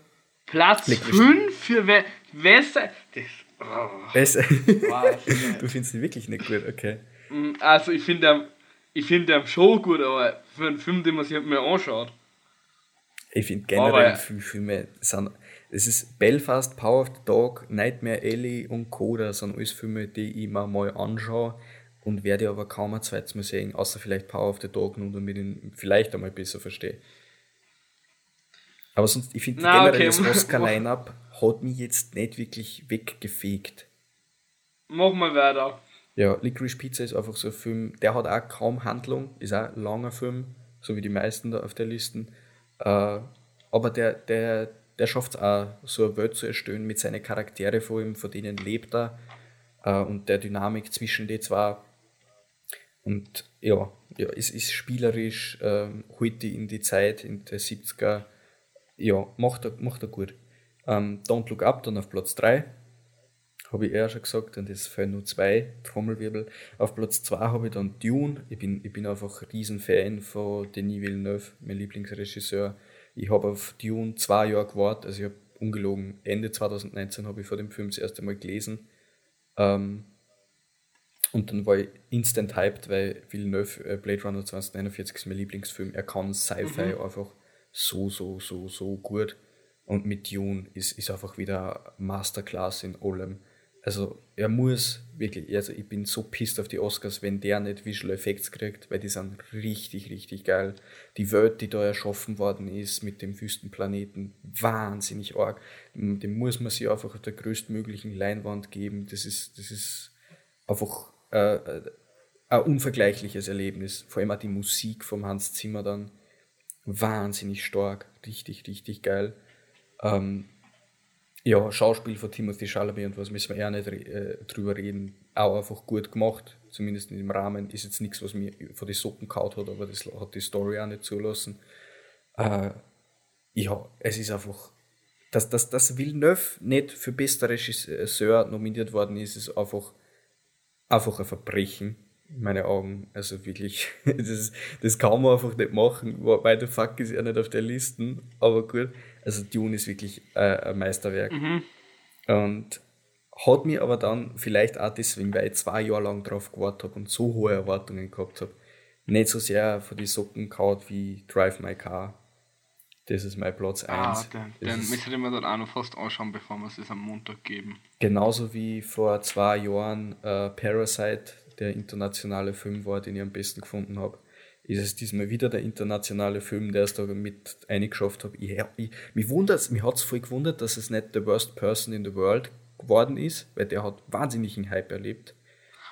Platz 5 für We West Side. Das Oh. [laughs] Besser. du findest ihn wirklich nicht gut, okay. Mm, also ich finde ich find ihn schon gut, aber für einen Film, den man sich mir anschaut. Ich finde generell aber, viele Filme sind. Es ist Belfast, Power of the Dog, Nightmare Alley und Coda sind alles Filme, die ich mir mal anschaue und werde aber kaum ein zweites Mal sehen, außer vielleicht Power of the Dog und damit ihn vielleicht einmal besser verstehe. Aber sonst, ich finde generell okay. das [laughs] Oscar-Line-Up hat mich jetzt nicht wirklich weggefegt. Mach mal weiter. Ja, Licorice Pizza ist einfach so ein Film, der hat auch kaum Handlung, ist auch ein langer Film, so wie die meisten da auf der Liste. Äh, aber der, der, der schafft es auch, so eine Welt zu erstellen mit seinen Charaktere vor ihm, von denen lebt er äh, und der Dynamik zwischen den zwei. Und ja, ja es ist spielerisch, äh, heute in die Zeit, in der 70er, ja, macht er, macht er gut. Ähm, Don't Look Up dann auf Platz 3. Habe ich eher schon gesagt, und es fehlen nur zwei Trommelwirbel. Auf Platz 2 habe ich dann Dune. Ich bin, ich bin einfach ein Riesenfan von Denis Villeneuve, mein Lieblingsregisseur. Ich habe auf Dune zwei Jahre gewartet, also ich habe ungelogen, Ende 2019 habe ich vor dem Film das erste Mal gelesen. Ähm, und dann war ich instant hyped, weil Villeneuve, äh, Blade Runner 2049 ist mein Lieblingsfilm. Er kann Sci-Fi mhm. einfach so, so, so, so gut. Und mit Dune ist, ist einfach wieder Masterclass in allem. Also er muss wirklich, also ich bin so pisst auf die Oscars, wenn der nicht Visual Effects kriegt, weil die sind richtig, richtig geil. Die Welt, die da erschaffen worden ist mit dem Wüstenplaneten, wahnsinnig arg. Dem muss man sich einfach auf der größtmöglichen Leinwand geben. Das ist, das ist einfach äh, äh ein unvergleichliches Erlebnis. Vor allem auch die Musik vom Hans Zimmer dann wahnsinnig stark, richtig, richtig geil. Ähm, ja, Schauspiel von Timothy Chalamet und was müssen wir eher nicht äh, drüber reden. Auch einfach gut gemacht, zumindest in dem Rahmen. Ist jetzt nichts, was mir von den Socken kaut hat, aber das hat die Story auch nicht zulassen. Äh, ja, es ist einfach, dass, dass, dass Villeneuve nicht für bester Regisseur nominiert worden ist, ist einfach, einfach ein Verbrechen in meinen Augen. Also wirklich, [laughs] das, das kann man einfach nicht machen, weil der Fuck ist ja nicht auf der Liste, aber gut. Also Dune ist wirklich äh, ein Meisterwerk. Mhm. Und hat mir aber dann vielleicht auch deswegen, weil ich zwei Jahre lang drauf gewartet habe und so hohe Erwartungen gehabt habe, nicht so sehr von die Socken kaut wie Drive My Car. Das ist mein Platz 1. Ah, den, den müsste ich mir dann auch noch fast anschauen, bevor wir es am Montag geben. Genauso wie vor zwei Jahren äh, Parasite, der internationale Film war, den ich am besten gefunden habe ist es diesmal wieder der internationale Film, der es da mit eingeschafft hat. Ich, ich, mich mich hat es voll gewundert, dass es nicht The Worst Person in the World geworden ist, weil der hat wahnsinnigen Hype erlebt.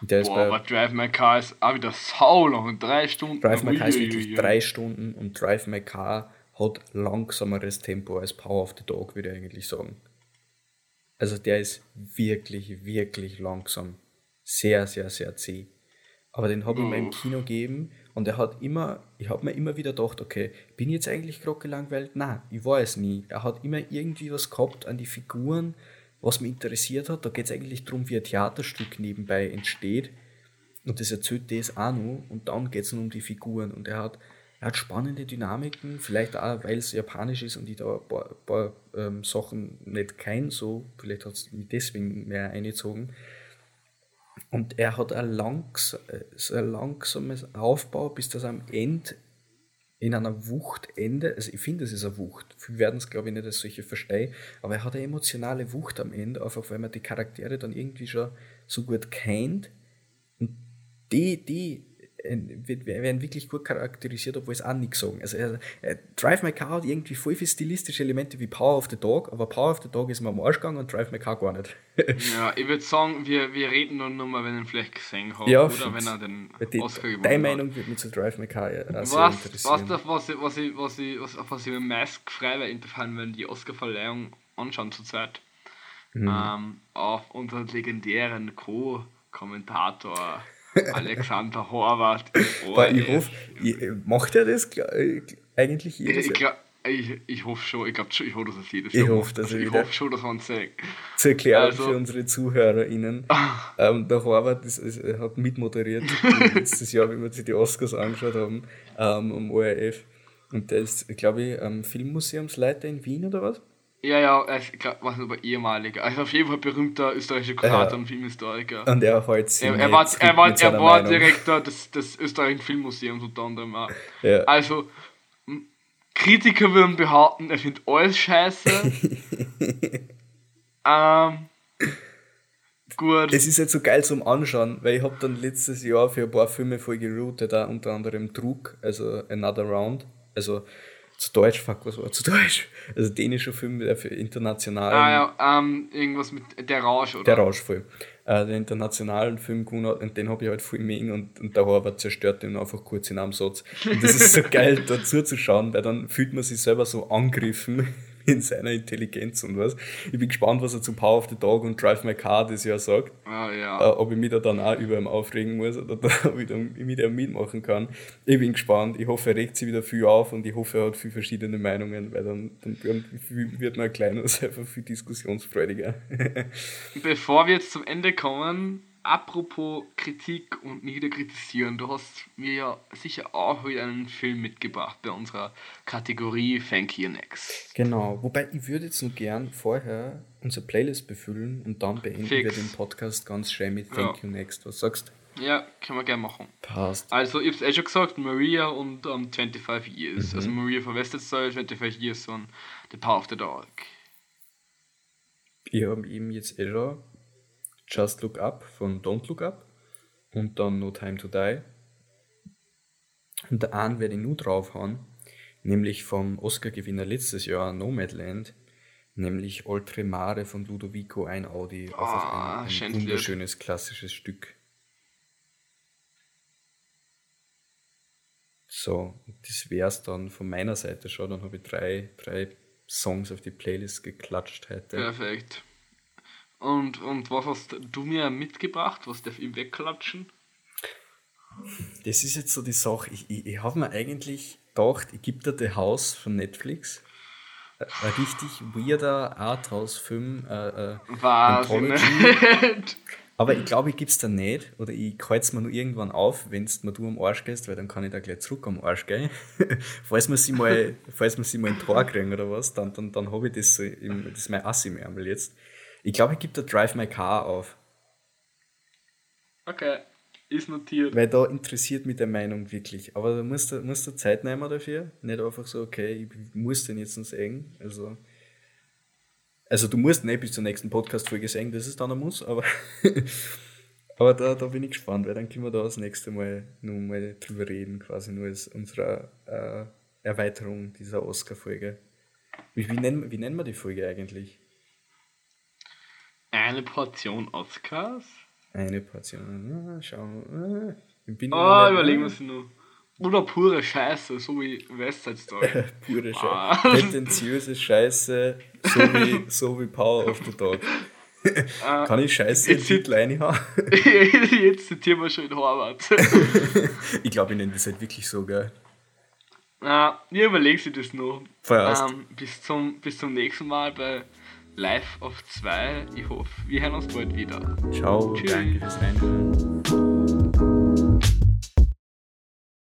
der Boah, aber Drive My Car ist auch wieder saulang, drei Stunden. Drive My Car ist wirklich drei Stunden und Drive My Car hat langsameres Tempo als Power of the Dog, würde ich eigentlich sagen. Also der ist wirklich, wirklich langsam. Sehr, sehr, sehr zäh. Aber den habe ich mir im Kino gegeben und er hat immer, ich habe mir immer wieder gedacht, okay, bin ich jetzt eigentlich gerade gelangweilt? Nein, ich war es nie. Er hat immer irgendwie was gehabt an die Figuren, was mich interessiert hat. Da geht es eigentlich darum, wie ein Theaterstück nebenbei entsteht. Und das erzählt das auch noch. Und dann geht es um die Figuren. Und er hat, er hat spannende Dynamiken, vielleicht auch, weil es japanisch ist und ich da ein paar, ein paar ähm, Sachen nicht kein so, vielleicht hat es mich deswegen mehr eingezogen. Und er hat ein, langs, so ein langsames Aufbau, bis das am Ende in einer Wucht endet. Also ich finde, es ist eine Wucht. Viele werden es, glaube ich, nicht als solche verstehen, aber er hat eine emotionale Wucht am Ende, einfach weil man die Charaktere dann irgendwie schon so gut kennt. Und die, die werden wirklich gut charakterisiert, obwohl es auch nichts sagen. Also er, Drive My Car hat irgendwie voll viele stilistische Elemente wie Power of the Dog, aber Power of the Dog ist mir am Arsch gegangen und Drive My Car gar nicht. ja, ich würde sagen, wir, wir reden dann nochmal, wenn ich ihn vielleicht gesehen habe ja, oder wenn er den die, Oscar gewonnen Deine Meinung wird mich zu Drive My Car ja, was, was, interessieren. Was, was, ich, was, ich, was, ich, was, was ich mir meist gefreut wäre, wenn die Oscar-Verleihung anschauen zurzeit. Mhm. Ähm, auf unseren legendären Co-Kommentator Alexander Horvath. Boah, ich hoffe, macht er das äh, eigentlich jedes ich, Jahr? Ich, ich hoffe schon, ich glaube schon, ich hoffe, dass es jedes Jahr ich hoffe, dass also, Ich hoffe schon, dass man es sagt. Zur Erklärung also, für unsere ZuhörerInnen. [laughs] ähm, der Horvath ist, ist, hat mitmoderiert [laughs] letztes Jahr, wie wir sich die Oscars angeschaut haben, ähm, am ORF. Und der ist, glaube ich, am Filmmuseumsleiter in Wien oder was? Ja, ja, er glaub, was aber ehemaliger. Also auf jeden Fall berühmter österreichischer Kurator ja. und Filmhistoriker. Und er heute er, er war, er war, er war Direktor des, des österreichischen Filmmuseums unter anderem auch. Ja. Also, Kritiker würden behaupten, er findet alles scheiße. [laughs] ähm, gut. Es ist jetzt so geil zum Anschauen, weil ich habe dann letztes Jahr für ein paar Filme voll geroutet, da unter anderem Trug, also Another Round. Also zu Deutsch, fuck, was war zu Deutsch? Also dänischer Film, der für international. Ah ja, ähm, irgendwas mit Der Rausch, oder? Der Rausch voll. Äh, den internationalen Film und den habe ich halt voll mengen und, und der Horvath zerstört den einfach kurz in einem Satz. Und das ist so [laughs] geil, dazu zu schauen, weil dann fühlt man sich selber so angegriffen [laughs] in seiner Intelligenz und was. Ich bin gespannt, was er zu Power of the Dog und Drive My Car das Jahr sagt. Ah, ja. Äh, ob ich mich da dann auch über ihm aufregen muss oder [laughs] ob ich dann wieder mitmachen kann. Ich bin gespannt. Ich hoffe, er regt sich wieder viel auf und ich hoffe, er hat viele verschiedene Meinungen, weil dann, dann wird man kleiner [laughs] einfach viel diskussionsfreudiger. Bevor wir jetzt zum Ende kommen, apropos Kritik und Niederkritisieren, du hast mir ja sicher auch wieder einen Film mitgebracht bei unserer Kategorie Thank You Next. Genau, wobei ich würde jetzt noch gern vorher unsere Playlist befüllen und dann beenden Fix. wir den Podcast ganz schön mit Thank ja. You Next. Was sagst du? Ja, können wir gerne machen. Passt. Also, ich hab's eh schon gesagt, Maria und um, 25 Years. Mhm. Also, Maria von West Side, 25 Years und The Power of the Dog. Ich habe eben jetzt eh schon Just Look Up von Don't Look Up und dann No Time to Die. Und der einen werde ich nur draufhauen, nämlich vom Oscar-Gewinner letztes Jahr Nomadland, nämlich Oltremare von Ludovico Einaudi. Oh, ein, ein wunderschönes klassisches Stück. So, das wäre es dann von meiner Seite schon. Dann habe ich drei, drei Songs auf die Playlist geklatscht heute. Perfekt. Und, und was hast du mir mitgebracht? Was darf ich wegklatschen? Das ist jetzt so die Sache. Ich, ich, ich habe mir eigentlich gedacht, ich gebe dir The House von Netflix. Ein richtig weirder Arthouse-Film. Äh, äh? Aber ich glaube, ich gebe es dir nicht. Oder ich es mir nur irgendwann auf, wenn du mir am Arsch gehst, weil dann kann ich da gleich zurück am Arsch gehen. [laughs] falls wir sie mal, falls wir sie mal ein Tor kriegen oder was, dann, dann, dann habe ich das so im, das ist mein Assi im Ärmel jetzt. Ich glaube, ich gebe da Drive My Car auf. Okay, ist notiert. Weil da interessiert mich der Meinung wirklich. Aber da musst du, musst du Zeit nehmen dafür. Nicht einfach so, okay, ich muss den jetzt noch sehen. Also, also du musst nicht bis zur nächsten Podcast-Folge sehen, das ist dann ein Muss, aber, [laughs] aber da, da bin ich gespannt, weil dann können wir da das nächste Mal nur mal drüber reden, quasi nur als unsere äh, Erweiterung dieser Oscar-Folge. Wie, wie, nennen, wie nennen wir die Folge eigentlich? Eine Portion Oscars? Eine Portion. Schauen wir. Oh, überlegen wir es nur. Oder pure Scheiße, so wie Westside Story. [laughs] pure Scheiße. Ah. Prätentiöse Scheiße, so wie, [laughs] so wie Power of the Dog. Kann ich Scheiße in Titel reinhauen? [laughs] jetzt zitieren wir schon in Horvath. ich glaube, ich nenne das halt wirklich so, gell? Uh, ihr überlegt sich das noch. Um, bis, zum, bis zum nächsten Mal bei live auf 2. Ich hoffe, wir hören uns bald wieder. Ciao, Tschüss. danke fürs Reinhören.